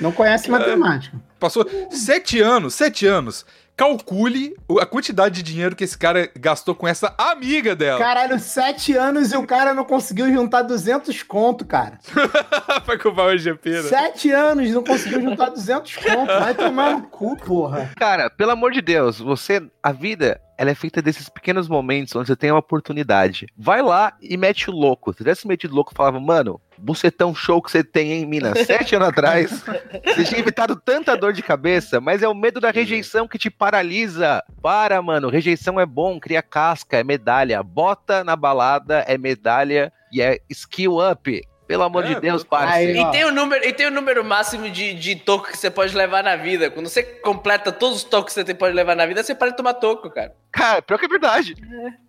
Não conhece matemática. Passou sete anos, sete anos. Calcule o- a quantidade de dinheiro que esse cara gastou com essa amiga dela. Caralho, sete anos e o cara não conseguiu juntar 200 conto, cara. Pra comprar o GP, né? Sete anos não conseguiu juntar 200 conto. Vai tomar no cu, porra. Cara, pelo amor de Deus, você. A vida, ela é feita desses pequenos momentos onde você tem uma oportunidade. Vai lá e mete o louco. Se tivesse metido louco, falava, mano, bucetão show que você tem, hein, mina? Sete anos atrás. Você tinha evitado tanta dor de cabeça, mas é o medo da rejeição que te paralisa. Para, mano. Rejeição é bom, cria casca, é medalha. Bota na balada, é medalha e é skill up. Pelo amor É, de Deus, parceiro. Aí. E tem, o número, e tem o número máximo de, de toco que você pode levar na vida. Quando você completa todos os tocos que você tem- pode levar na vida, você para de tomar toco, cara. Cara, pior que é verdade.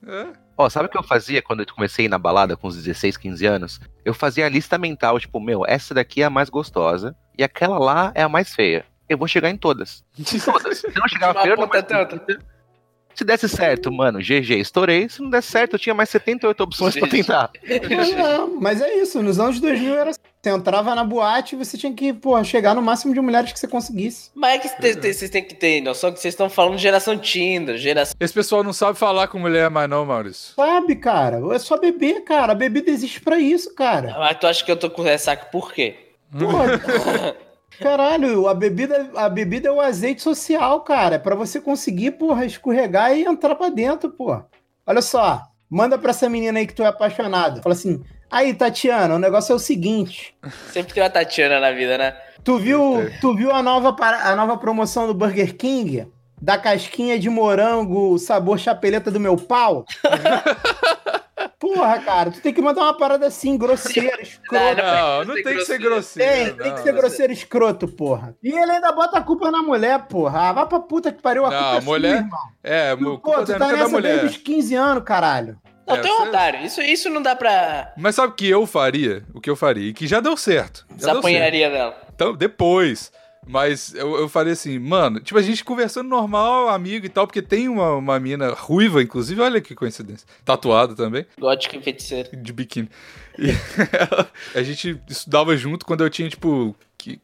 É. Ó, sabe o que eu fazia quando eu comecei na balada com uns 16, 15 anos? Eu fazia a lista mental, tipo, meu, essa daqui é a mais gostosa e aquela lá é a mais feia. Eu vou chegar em todas. Em todas. Se não chegar De a uma feia, eu não mais. Se desse certo, mano, GG, estourei. Se não desse certo, eu tinha mais 78 opções pra GG. tentar. Mas, não, mas é isso, nos anos 2000 era assim. Você entrava na boate e você tinha que, porra, chegar no máximo de mulheres que você conseguisse. Mas é que vocês têm que ter noção que vocês estão falando de geração Tinder, geração. Esse pessoal não sabe falar com mulher mais não, Maurício. Sabe, cara? É só beber, cara. A bebida existe pra isso, cara. Mas tu acha que eu tô com ressaca por quê? Porra, caralho, a bebida, a bebida é o azeite social, cara. É pra você conseguir, porra, escorregar e entrar pra dentro, porra. Olha só, manda pra essa menina aí que tu é apaixonado. Fala assim, aí, Tatiana, o negócio é o seguinte. Sempre tem uma Tatiana na vida, né? Tu viu, tu viu a, nova, para- a nova promoção do Burger King? Da casquinha de morango, sabor chapeleta do meu pau? Porra, cara, tu tem que mandar uma parada assim, grosseira, escrota. Não, não tem que ser grosseiro. Tem, tem que ser grosseiro escroto, porra. E ele ainda bota a culpa na mulher, porra. Ah, vai pra puta que pariu, a Não, culpa é mulher- sua, irmão. É, Tu, culpa Pô, tu da tá nessa desde os 15 anos, caralho. Não, É, tem um você- otário. Isso, isso não dá pra. Mas sabe o que eu faria? O que eu faria? E que já deu certo. Já deu certo. Desapanharia dela. Então, depois. Mas eu, eu falei assim, mano, tipo, a gente conversando normal, amigo e tal, porque tem uma, uma mina ruiva, inclusive, olha que coincidência. Tatuada também, Gótica e feiticeira. de biquíni. E ela- a gente estudava junto quando eu tinha, tipo.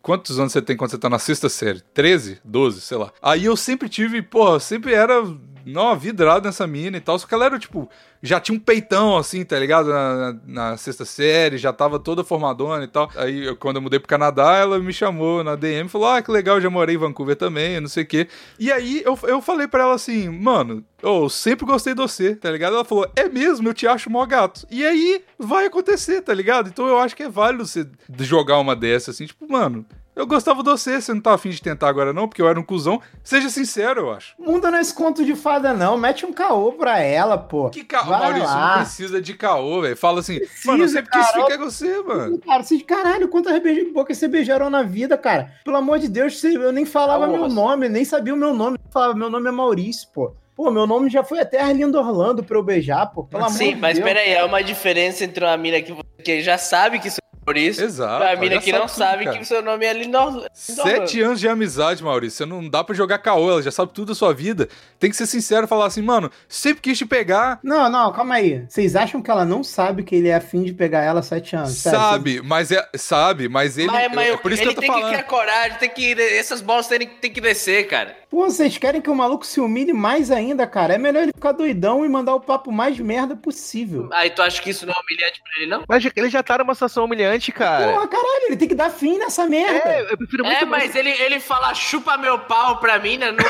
quantos anos você tem quando você tá na sexta série? 13? 12, sei lá. Aí eu sempre tive, porra, sempre era. Não, vidrado nessa mina e tal. Só que ela era, tipo, já tinha um peitão, assim, tá ligado? Na, na- na sexta série, já tava toda formadona e tal. Aí, quando eu mudei pro Canadá, ela me chamou na DM e falou: Ah, que legal, já morei em Vancouver também, não sei o quê. E aí, eu, eu falei pra ela assim, mano, eu sempre gostei de você, tá ligado? Ela falou: É mesmo, eu te acho mó gato. E aí, vai acontecer, tá ligado? Então eu acho que é válido você jogar uma dessa, assim, tipo, mano. Eu gostava de você, você não tá afim de tentar agora não, porque eu era um cuzão. Seja sincero, eu acho. Mundo não é esse conto de fada, não. Mete um caô pra ela, pô. Que caô, Vai Maurício, lá. não precisa de caô, velho. Fala assim, mano, eu sempre quis cara. ficar com você, mano. Cara, vocês, caralho, quantas beijo de boca vocês beijaram na vida, cara? Pelo amor de Deus, você- eu nem falava Nossa. meu nome, nem sabia o meu nome. Eu falava, meu nome é Maurício, pô. Pô, meu nome já foi até Arlindo Orlando pra eu beijar, pô. Pelo amor Sim, de mas Deus. peraí, é uma diferença entre uma mina que, que já sabe que é por isso Exato. uma mina que não tudo, sabe cara. que o seu nome é Lindor. Sete anos de amizade, Maurício. Você não dá pra jogar caô, ela já sabe tudo da sua vida. Tem que ser sincero e falar assim, mano, sempre quis te pegar. Não, não, calma aí. Vocês acham que ela não sabe que ele é afim de pegar ela há sete anos? Sério, sabe, mas é. Sabe, mas ele. Mas, mas é por isso ele que eu tô tem falando. que criar coragem, tem que. Essas bolas têm, tem que descer, cara. Pô, vocês querem que o maluco se humilhe mais ainda, cara? É melhor ele ficar doidão e mandar o papo mais merda possível. Aí tu acha que isso não é humilhante pra ele, não? Mas ele já tá numa situação humilhante, cara. Porra, caralho, ele tem que dar fim nessa merda. É, eu prefiro muito É, mais. mas ele, ele fala chupa meu pau pra mim, né? Não...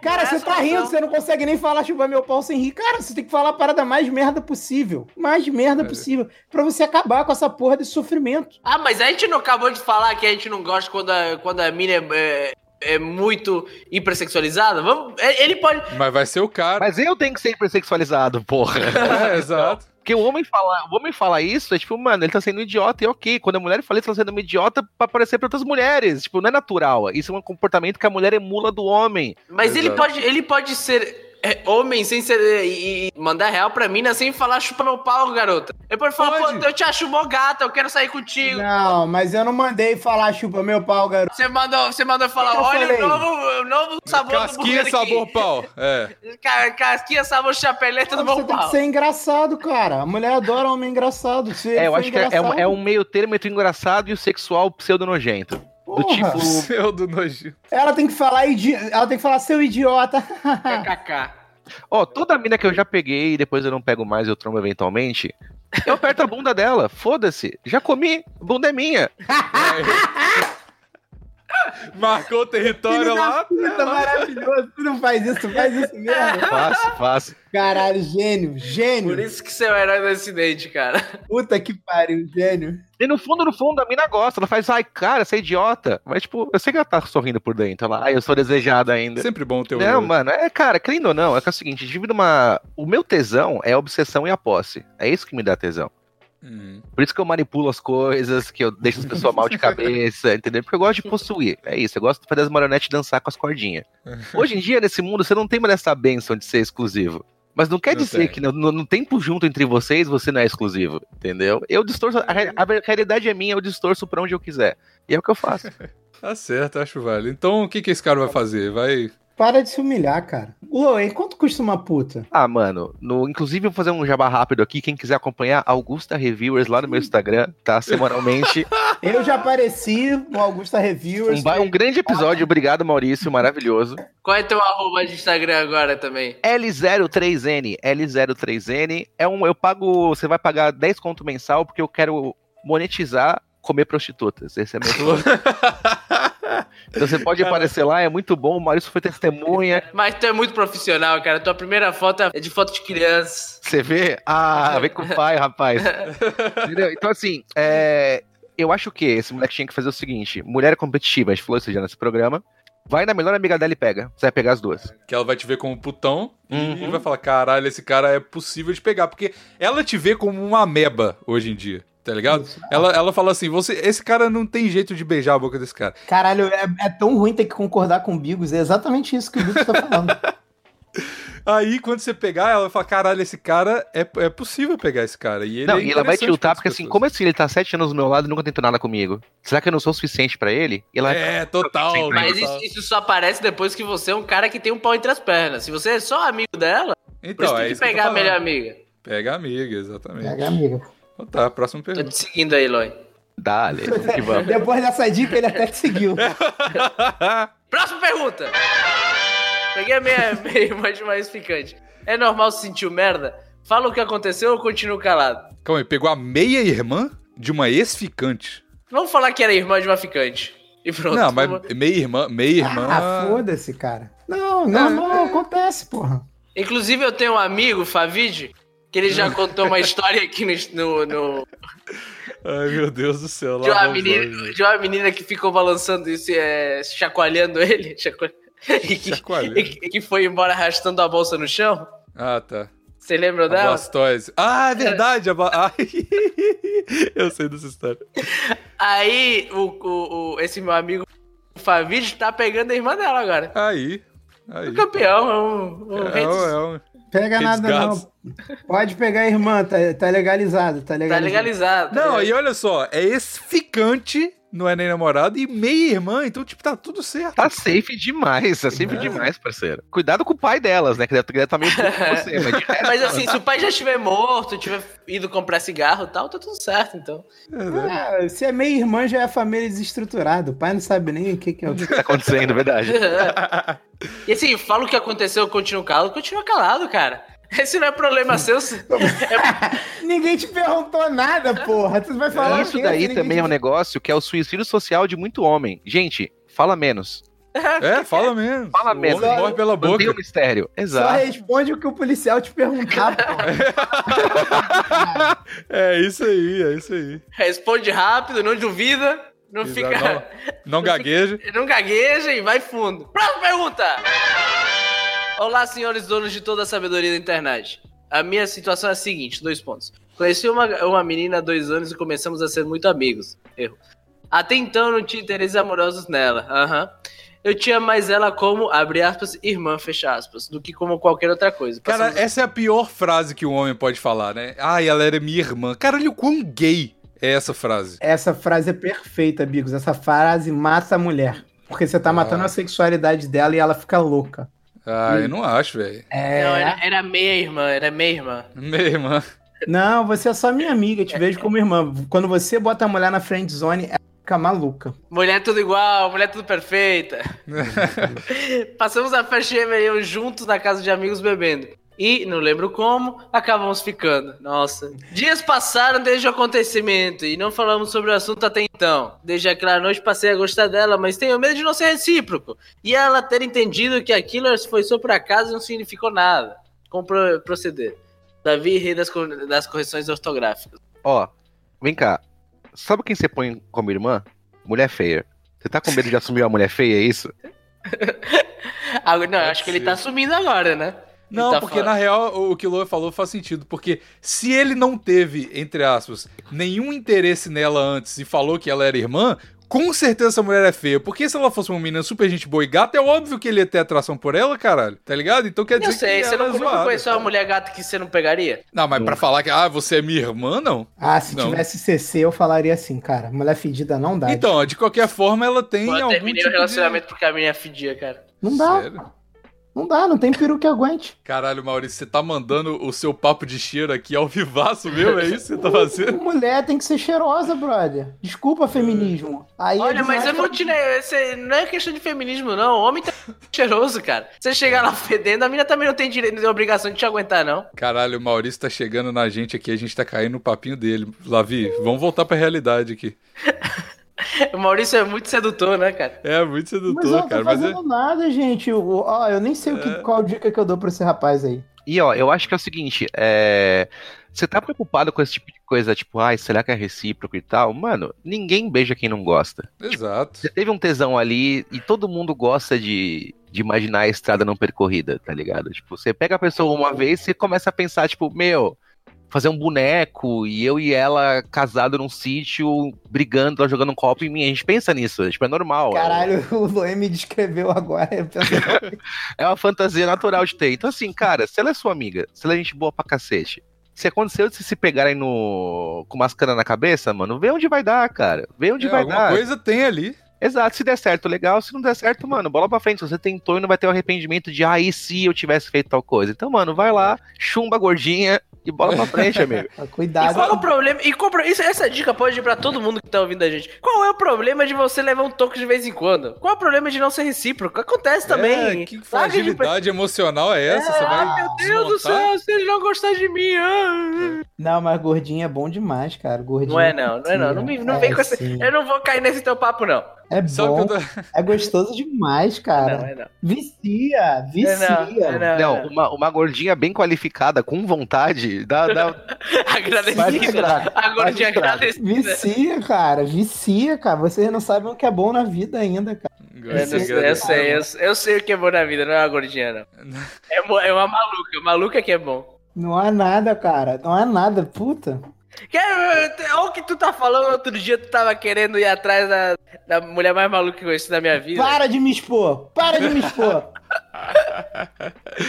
Cara, Não é você tá rindo, você não consegue nem falar chupa meu pau sem rir. Cara, você tem que falar a parada mais merda possível. Mais merda possível. Pra você acabar com essa porra desse sofrimento. Ah, mas a gente não acabou de falar que a gente não gosta quando a, quando a mina é, é, é muito hipersexualizada? Vamos, é- ele pode. Mas vai ser o cara. Mas eu tenho que ser hipersexualizado, porra. É, exato. Porque o homem falar, o homem falar isso é tipo, mano, ele tá sendo idiota e ok. Quando a mulher fala isso, ela tá sendo uma idiota pra aparecer pra outras mulheres. Tipo, não é natural. Isso é um comportamento que a mulher emula do homem. Mas ele Exato. pode, ele pode ser é, homem sem ser. E, e mandar real pra mina sem falar chupa meu pau, garota. Depois fala, Pode. pô, eu te acho mó gata, eu quero sair contigo. Não, mas eu não mandei falar chupa meu pau, garoto. Você mandou, você mandou falar, Eu olha falei. o novo, o novo sabor do Casquinha Burger sabor King. pau. É. Ca- Casquinha sabor chapeleta do Você meu tem que pau. ser engraçado, cara. A mulher adora homem engraçado. Se ele É, eu acho que é, é um, engraçado, é um meio termo entre o engraçado e o sexual Do tipo. Pseudo nojento. Ela tem que falar idi... ela tem que falar seu idiota. KKK. Ó, toda mina que eu já peguei e depois eu não pego mais, eu trombo eventualmente. Eu aperto a bunda dela, foda-se. Já comi, bunda é minha. Marcou o território lá. puta, maravilhoso. Tu não faz isso, tu faz isso mesmo. Faço, faço. Caralho, gênio, Por gênio. isso que você é o herói do acidente, cara. Puta que pariu, gênio. E no fundo, no fundo, a mina gosta. Ela faz, ai, cara, você é idiota. Mas, tipo, eu sei que ela tá sorrindo por dentro. Ela, ai, eu sou desejada ainda. Sempre bom ter um. Não, mano, é, cara, querendo ou não, é que é o seguinte, divide uma. O meu tesão é a obsessão e a posse. É isso que me dá tesão. Hum. Por isso que eu manipulo as coisas, que eu deixo as pessoas mal de cabeça, entendeu? Porque eu gosto de possuir. É isso, eu gosto de fazer as marionetes dançar com as cordinhas. Hoje em dia, nesse mundo, você não tem mais essa benção de ser exclusivo. Mas não quer Não dizer tem. que no, no- tempo junto entre vocês, você não é exclusivo, entendeu? Eu distorço. A, a realidade é minha, eu distorço pra onde eu quiser. E é o que eu faço. Tá certo, acho válido. Então o que, que esse cara vai fazer? Vai. Para de se humilhar, cara. Loen, quanto custa uma puta? Ah, mano, no, inclusive eu vou fazer um jabá rápido aqui. Quem quiser acompanhar, Augusta Reviewers lá no meu Instagram, tá? Semanalmente. Eu já apareci no Augusta Reviewers. Um, um grande episódio, obrigado, Maurício, maravilhoso. Qual é teu arroba de Instagram agora também? L03N, L03N é um. Eu pago. Você vai pagar 10 conto mensal porque eu quero monetizar comer prostitutas. Esse é meu. Então você pode aparecer lá, é muito bom. O Maurício foi testemunha. Mas tu é muito profissional, cara. Tua primeira foto é de foto de criança. Você vê? Ah, vem com o pai, rapaz. Entendeu? Então, assim, é, eu acho que esse moleque tinha que fazer o seguinte: mulher é competitiva, a gente falou isso já nesse programa. Vai na melhor amiga dela e pega. Você vai pegar as duas. Que ela vai te ver como putão e Uhum. vai falar: caralho, esse cara é possível de pegar. Porque ela te vê como uma ameba hoje em dia. Tá ligado? Ela, ela fala assim: você, esse cara não tem jeito de beijar a boca desse cara. Caralho, é, é tão ruim ter que concordar com o Bigos. É exatamente isso que o Bigos tá falando. Aí, quando você pegar, ela fala: caralho, esse cara é, é possível pegar esse cara. E ele não, é e ela vai te lutar porque assim, pessoas. como assim ele tá sete anos do meu lado e nunca tentou nada comigo? Será que eu não sou o suficiente pra ele? E ela É, total. Sim, Mas total. isso, isso só aparece depois que você é um cara que tem um pau entre as pernas. Se você é só amigo dela, Então, é tem que isso que pegar a falando. melhor amiga. Pega a amiga, exatamente. Pega, amiga. Então tá, próxima Tô pergunta. te seguindo aí, Loi. Dale, que vamos. Depois dessa dica, ele até te seguiu. Próxima pergunta! Peguei a minha, minha imagem mais ficante. É normal se sentir merda? Fala o que aconteceu ou continuo calado? Calma aí, pegou a meia-irmã de uma ex-ficante. Vamos falar que era irmã de uma ficante. E pronto. Não, mas meia-irmã, meia-irmã... Ah, foda-se, cara. Não, não, não, acontece, porra. Inclusive, eu tenho um amigo, Favid, que ele já contou uma história aqui no. no- Ai, meu Deus do céu. de, uma menina, de uma menina que ficou balançando isso, é, chacoalhando ele. chacoal- e, que, Chacoalhando. e que- que foi embora arrastando a bolsa no chão. Ah, tá. Você lembra A dela? Blastoise. Ah, é verdade. A. Ai, eu sei dessa história. Aí, o, o- o- esse meu amigo, Favid, tá pegando a irmã dela agora. Aí. Aí. O campeão, é um, um É, dos- é, um- Pega nada, não. Pode pegar a irmã, tá, tá legalizado, tá Tá legalizado. legalizado. tá Não, ligado? e olha só, é ex-ficante, não é nem namorado, e meia-irmã, então, tipo, tá tudo certo. Tá safe demais, tá safe demais, parceiro. Cuidado com o pai delas, né? Que deve deve tá meio puto com você, mas resto, Mas assim, se o pai já estiver morto, tiver ido comprar cigarro e tal, tá tudo certo, então. Ah, se é meia irmã, já é a família desestruturada. O pai não sabe nem o que, que é o que. tá acontecendo, verdade. e assim, fala o que aconteceu, eu continuo calado, continua calado, cara. Esse não é problema seu. Ninguém te perguntou nada, porra. Tu vai falar Isso daí também é um te- negócio que é o suicídio social de muito homem. Gente, fala menos. É, fala mesmo. Fala o mesmo. homem morre pela boca. Mantém o mistério. Só Exato. responde o que o policial te perguntar, porra. É isso aí, é isso aí. Responde rápido, não duvida, não Exato, fica. Não gagueja. Não gagueja e vai fundo. Próxima pergunta! Olá, senhores donos de toda a sabedoria da internet. A minha situação é a seguinte: dois pontos. Conheci uma, uma menina há dois anos e começamos a ser muito amigos. Erro. Até então eu não tinha interesses amorosos nela. Aham. eu tinha mais ela como, abre aspas, irmã, fecha aspas, do que como qualquer outra coisa. Cara, Passamos- essa é a pior frase que um homem pode falar, né? Ai, ela era minha irmã. Caralho, quão gay é essa frase? Essa frase é perfeita, Bigos. Essa frase mata a mulher. Porque você tá matando Ah. a sexualidade dela e ela fica louca. Ah, Hum. eu não acho, velho. É. Não, era, era meia irmã, era meia irmã. Minha irmã. Não, você é só minha amiga, te vejo como irmã. Quando você bota a mulher na friend zone, ela fica maluca. Mulher tudo igual, mulher tudo perfeita. Passamos a festa juntos na casa de amigos bebendo. E, não lembro como, acabamos ficando. Nossa. Dias passaram desde o acontecimento e não falamos sobre o assunto até então. Desde aquela noite passei a gostar dela, mas tenho medo de não ser recíproco. E ela ter entendido que aquilo foi só por acaso e não significou nada. Como pro- proceder? Davi, rei das, cor- das correções ortográficas. Ó, vem cá. Sabe quem você põe como irmã? Mulher feia. Você tá com medo de assumir uma mulher feia, é isso? Não, acho que ele tá sumindo agora, né? Não, tá porque falando. na real o que o Loe falou faz sentido. Porque se ele não teve, entre aspas, nenhum interesse nela antes e falou que ela era irmã, com certeza essa mulher é feia. Porque se ela fosse uma menina super gente boa e gata, é óbvio que ele ia ter atração por ela, caralho. Tá ligado? Então quer Eu dizer sei, que você ela não, é nunca zoada. conheceu uma mulher gata que você não pegaria? Não, mas pra falar que, ah, você é minha irmã, não. Ah, se Não. tivesse CC, eu falaria assim, cara. Mulher fedida não dá. Então, de qualquer forma, ela tem eu algum terminei tipo o relacionamento porque a menina fedia, cara. Não dá, Sério? Não dá, não tem peru que aguente. Caralho, Maurício, você tá mandando o seu papo de cheiro aqui ao vivaço mesmo? É isso que você tá fazendo? Mulher tem que ser cheirosa, brother. Desculpa, feminismo. Aí é Olha, mas eu não esse- Não é questão de feminismo, não. O homem tá cheiroso, cara. Você chegar lá fedendo, a mina também não tem direito, não tem obrigação de te aguentar, não. Caralho, o Maurício tá chegando na gente aqui, a gente tá caindo no papinho dele. Lavi, vamos voltar pra realidade aqui. O Maurício é muito sedutor, né, cara? É, muito Mas eu sedutor, não tô cara. Mas é... fazendo nada, gente. Eu- Ó, eu nem sei o que, qual dica que eu dou pra esse rapaz aí. E ó, eu acho que é o seguinte, é... Você tá preocupado com esse tipo de coisa, tipo, ai, será que é recíproco e tal? Mano, ninguém beija quem não gosta. Exato. Você teve um tesão ali e todo mundo gosta de, de imaginar a estrada não percorrida, tá ligado? Tipo, você pega a pessoa uma vez e começa a pensar, tipo, meu, fazer um boneco e eu e ela casado num sítio, brigando, ela jogando um copo em mim. A gente pensa nisso, tipo, é normal. Caralho, o Loe me descreveu agora. Eu penso, É uma fantasia natural de ter. Então, assim, cara, se ela é sua amiga, se ela é gente boa pra cacete, se aconteceu de se pegarem no... com máscara na cabeça, mano, vê onde vai dar, cara. Vê onde É, vai alguma dar. coisa tem ali. Exato, se der certo, legal. Se não der certo, mano, bola pra frente. Se você tentou e não vai ter o arrependimento de, ah, e se eu tivesse feito tal coisa? Então, mano, vai lá, chumba a gordinha e bola pra frente, amigo. E cuidado. qual é o problema? E compra, isso, essa dica pode ir pra todo mundo que tá ouvindo a gente. Qual é o problema de você levar um toque de vez em quando? Qual é o problema de não ser recíproco? Acontece também. É, que Larga de- fragilidade emocional é essa? Você vai Ah, meu Deus do desmontar? céu, se ele não gostar de mim. ah. Não, mas gordinha é bom demais, cara. Gordinha Não é não, não é não. Não, me- não É, vem com esse. sim. Eu não vou cair nesse teu papo, não. É bom, tô- é gostoso demais, cara. Não, é não. Vicia, É vicia. não, é não. Não, uma, uma gordinha bem qualificada, com vontade, dá, dá, Agradecida. Vai A gordinha Vai agradecida. Vicia, cara, vicia, cara. Vocês não sabem o que é bom na vida ainda, cara. Eu, sei, eu, Agradecer. sei, eu, sei- eu sei o que é bom na vida, não é uma gordinha, não. É, é uma maluca, maluca que é bom. Não há nada, cara. Não há nada, puta. Que- Olha o que tu tá falando outro dia, tu tava querendo ir atrás da, da mulher mais maluca que eu conheci na minha vida. Para de me expor! Para de me expor!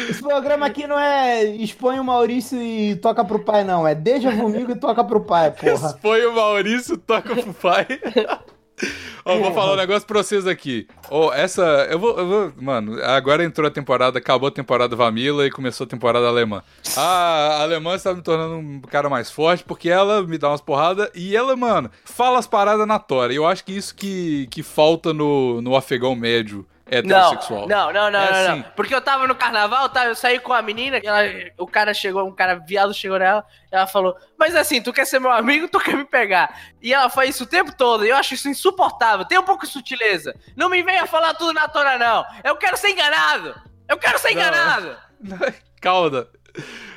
Esse programa aqui não é expõe o Maurício e toca pro pai, não. É deixa comigo e toca pro pai, porra. Expõe o Maurício, toca pro pai. Ó, vou falar um negócio pra vocês aqui. Ó, essa. Eu vou, eu vou. Mano, agora entrou a temporada, acabou a temporada Vamila e começou a temporada alemã. A alemã está me tornando um cara mais forte porque ela me dá umas porradas e ela, mano, fala as paradas na tora. Eu acho que isso que, que falta no, no afegão médio heterossexual. não, não, não, É não, assim. não. Porque eu tava no carnaval, tá? Eu saí com a menina, ela, o cara chegou, um cara viado chegou nela, ela falou, mas assim, tu quer ser meu amigo, tu quer me pegar. E ela faz isso o tempo todo, e eu acho isso insuportável. Tem um pouco de sutileza. Não me venha falar tudo na tora, não. Eu quero ser enganado. Eu quero ser Não. enganado. Calda.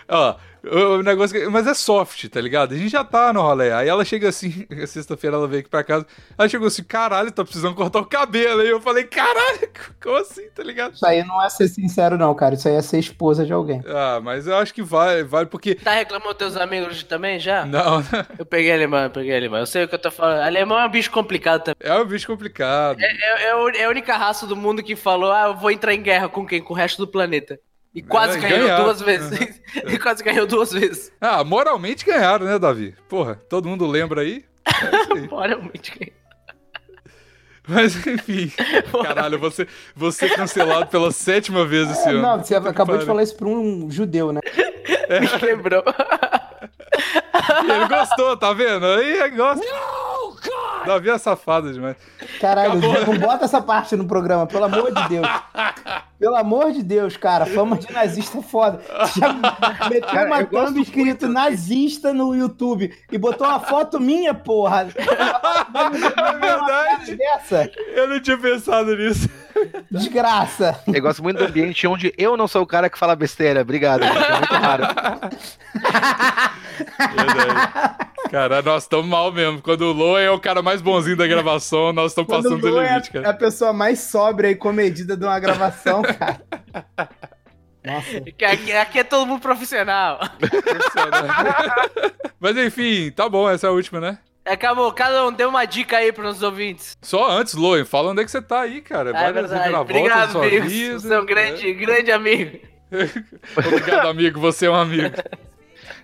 Ó, o negócio. que- Mas é soft, tá ligado? A gente já tá no rolê. Aí ela chega assim, sexta-feira ela veio aqui pra casa. Ela chegou assim, caralho, tá precisando cortar o cabelo. Aí eu falei, caralho, como assim, tá ligado? Isso aí não é ser sincero, não, cara. Isso aí é ser esposa de alguém. Ah, mas eu acho que vai, vale, porque. Tá reclamando teus amigos também já? Não, Eu peguei alemão, eu peguei alemão. Eu sei o que eu tô falando. Alemão é um bicho complicado também. é um bicho complicado. É, é o- é a única raça do mundo que falou, ah, eu vou entrar em guerra com quem? Com o resto do planeta. E quase É, ganhou ganharam. duas vezes. e quase ganhou duas vezes. Ah, moralmente ganharam, né, Davi? Porra, todo mundo lembra aí. É aí. Moralmente ganhou. Mas enfim, caralho, você, você cancelado pela sétima vez esse ano. Não, você acabou de falar isso pra um judeu, né? Me lembrou. Ele gostou, tá vendo? Aí ele gosta. Davi é safado demais. Caralho, Acabou. não bota essa parte no programa, pelo amor de Deus. Pelo amor de Deus, cara. Fama de nazista é foda. Já meteu Cara, uma thumb escrito nazista no YouTube e botou uma foto minha, porra. É verdade. Dessa? Eu não tinha pensado nisso. Desgraça. Eu gosto muito do ambiente onde eu não sou o cara que fala besteira. Obrigado, gente. É muito raro. Verdade. Cara, nós estamos mal mesmo. Quando o Loen é o cara mais bonzinho da gravação, nós estamos passando do é limite, a, cara. a pessoa mais sóbria e comedida de uma gravação, cara. Nossa. Que Aqui, aqui é todo mundo profissional. Mas enfim, tá bom, essa é a última, né? Acabou, cada um deu uma dica aí pros nossos ouvintes. Só antes, Loen, fala onde é que você tá aí, cara. É Várias verdade. Obrigado, amigos. vida, Você é um né? grande, grande amigo. Obrigado, amigo. Você é um amigo.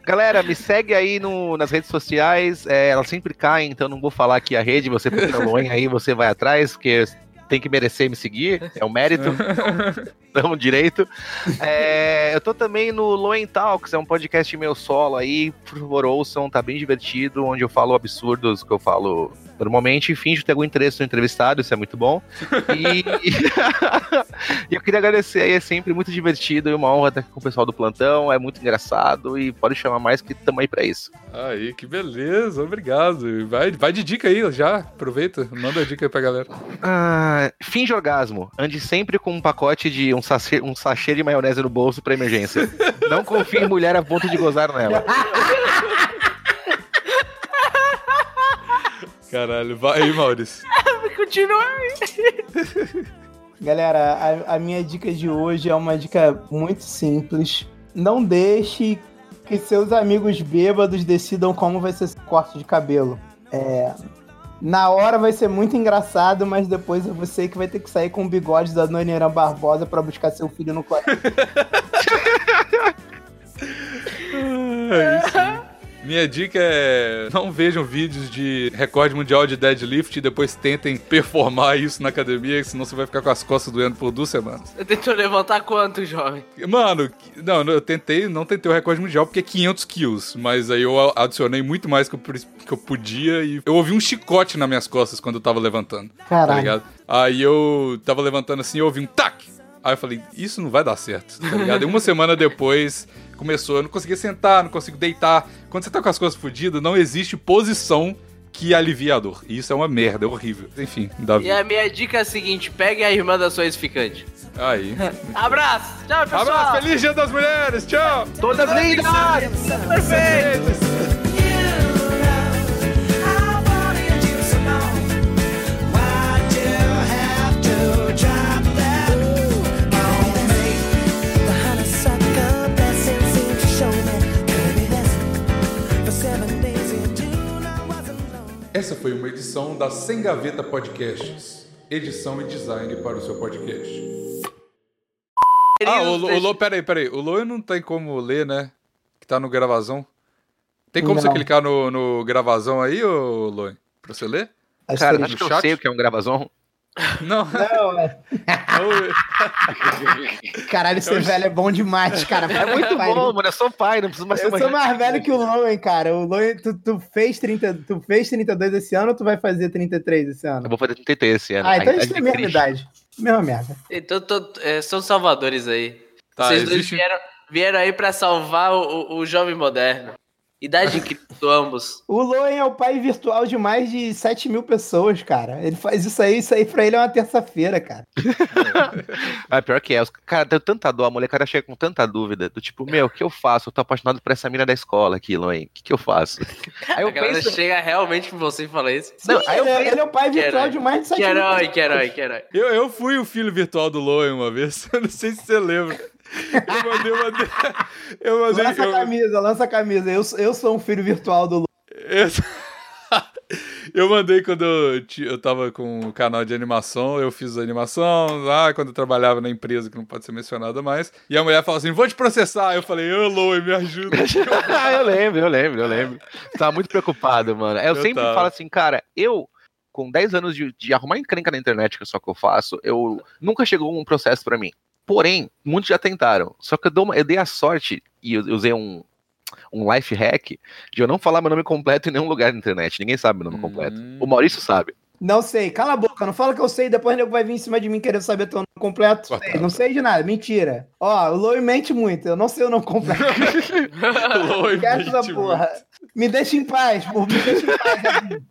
Galera, me segue aí no- nas redes sociais. é, elas sempre caem, então não vou falar aqui a rede. Você procura Loen aí, você vai atrás, porque tem que merecer me seguir. É um mérito. Tamo direito. É, eu tô também no Loen Talks, é um podcast meu solo aí. Por favor, ouçam, tá bem divertido, onde eu falo absurdos que eu falo normalmente e finjo ter algum interesse no entrevistado, isso é muito bom. E, e eu queria agradecer aí, é sempre muito divertido e uma honra estar aqui com o pessoal do plantão, é muito engraçado e pode chamar mais que tamo aí pra isso. Aí, que beleza. Obrigado. Vai, vai de dica aí já. Aproveita. Manda a dica aí pra galera. Ah, fim de orgasmo. Ande sempre com um pacote de um sachê, um sachê de maionese no bolso pra emergência. Não confie em mulher a ponto de gozar nela. Caralho. Vai aí, Maurício. Continua aí. Galera, a, a minha dica de hoje é uma dica muito simples. Não deixe que seus amigos bêbados decidam como vai ser esse corte de cabelo. É, na hora vai ser muito engraçado, mas depois é você que vai ter que sair com o bigode da Dona Irã Barbosa pra buscar seu filho no colégio. É isso. Minha dica é não vejam vídeos de recorde mundial de deadlift e depois tentem performar isso na academia, senão você vai ficar com as costas doendo por duas semanas. Você tentou levantar quanto, jovem? Mano, não, eu tentei, não tentei o recorde mundial porque é 500 quilos, mas aí eu adicionei muito mais que eu, que eu podia e eu ouvi um chicote nas minhas costas quando eu tava levantando, tá Caralho. ligado? Aí eu tava levantando assim, eu ouvi um tac! Aí eu falei, isso não vai dar certo, tá ligado? E uma semana depois começou, eu não conseguia sentar, não consigo deitar. Quando você tá com as costas fodidas, não existe posição que alivie a dor. E isso é uma merda, é horrível. Enfim, Davi. E a minha dica é a seguinte: pegue a irmã da sua ex-ficante. Aí. Abraço! Tchau, pessoal! Abraço, feliz dia das mulheres, tchau! Todas lindas! Perfeito! Essa foi uma edição da Sem Gaveta Podcasts. Edição e design para o seu podcast. Ah, o, Lo- o Lô, peraí, peraí. O Lô não tem como ler, né? Que tá no gravazão. Tem como você Não. clicar no, no gravazão aí, ô Lô? Pra você ler? Cara, acho que eu chat? sei o que é um gravazão. Não. Não, é. Caralho, ser velho é bom demais, cara. É muito bom, mano. Eu sou pai, não preciso mais ser Eu sou gente. mais velho que o Loen, cara. O Loen, tu, tu, fez 30, tu fez 32 esse ano ou tu vai fazer 33 esse Eu ano? vou fazer 33 esse ano. Ah, então a idade gente tem a mesma idade. Mesma merda. Então, tô- é, são salvadores aí. Tá, Vocês dois existe- vieram, vieram aí pra salvar o, o- o jovem moderno. Idade cripto, ambos. O Loen é o pai virtual de mais de 7 mil pessoas, cara. Ele faz isso aí, isso aí pra ele é uma terça-feira, cara. Ah, pior que é. Os cara deu tanta dor, a molecada chega com tanta dúvida. Do tipo, meu, o que eu faço? Eu tô apaixonado por essa mina da escola aqui, Loen. O que, que eu faço? Aí eu a galera penso. chega realmente pra você e fala isso. Não, Sim, aí eu ele, é- penso- ele é o pai Que virtual herói. de mais de 7 Que mil herói, pessoas. que herói, que herói. Eu, eu fui o filho virtual do Loen uma vez, eu não sei se você lembra. Eu mandei, eu mandei. Eu mandei. Lança a eu- camisa, lança a camisa. Eu, eu sou um filho virtual do Loen. eu- Eu mandei quando eu, eu tava com o canal de animação, eu fiz a animação lá, quando eu trabalhava na empresa que não pode ser mencionada mais. E a mulher falou assim: vou te processar. Eu falei, ô Loen, me ajuda. ah, eu lembro, eu lembro, eu lembro. Tava muito preocupado, mano. Eu, Eu sempre tava. falo assim, cara, eu, com 10 anos de, de arrumar encrenca na internet, que é só que eu faço, eu nunca chegou um processo pra mim. Porém, muitos já tentaram. Só que eu, dou uma- eu dei a sorte e eu, eu usei um, um life hack de eu não falar meu nome completo em nenhum lugar na internet. Ninguém sabe meu nome completo. Hum. O Maurício sabe. Não sei, cala a boca, não fala que eu sei, depois o nego vai vir em cima de mim querendo saber teu nome completo. Sei, não sei de nada, mentira. Ó, o Loen mente muito, eu não sei o nome completo. Essa mente porra. Me deixa em paz, pô, me deixa em paz.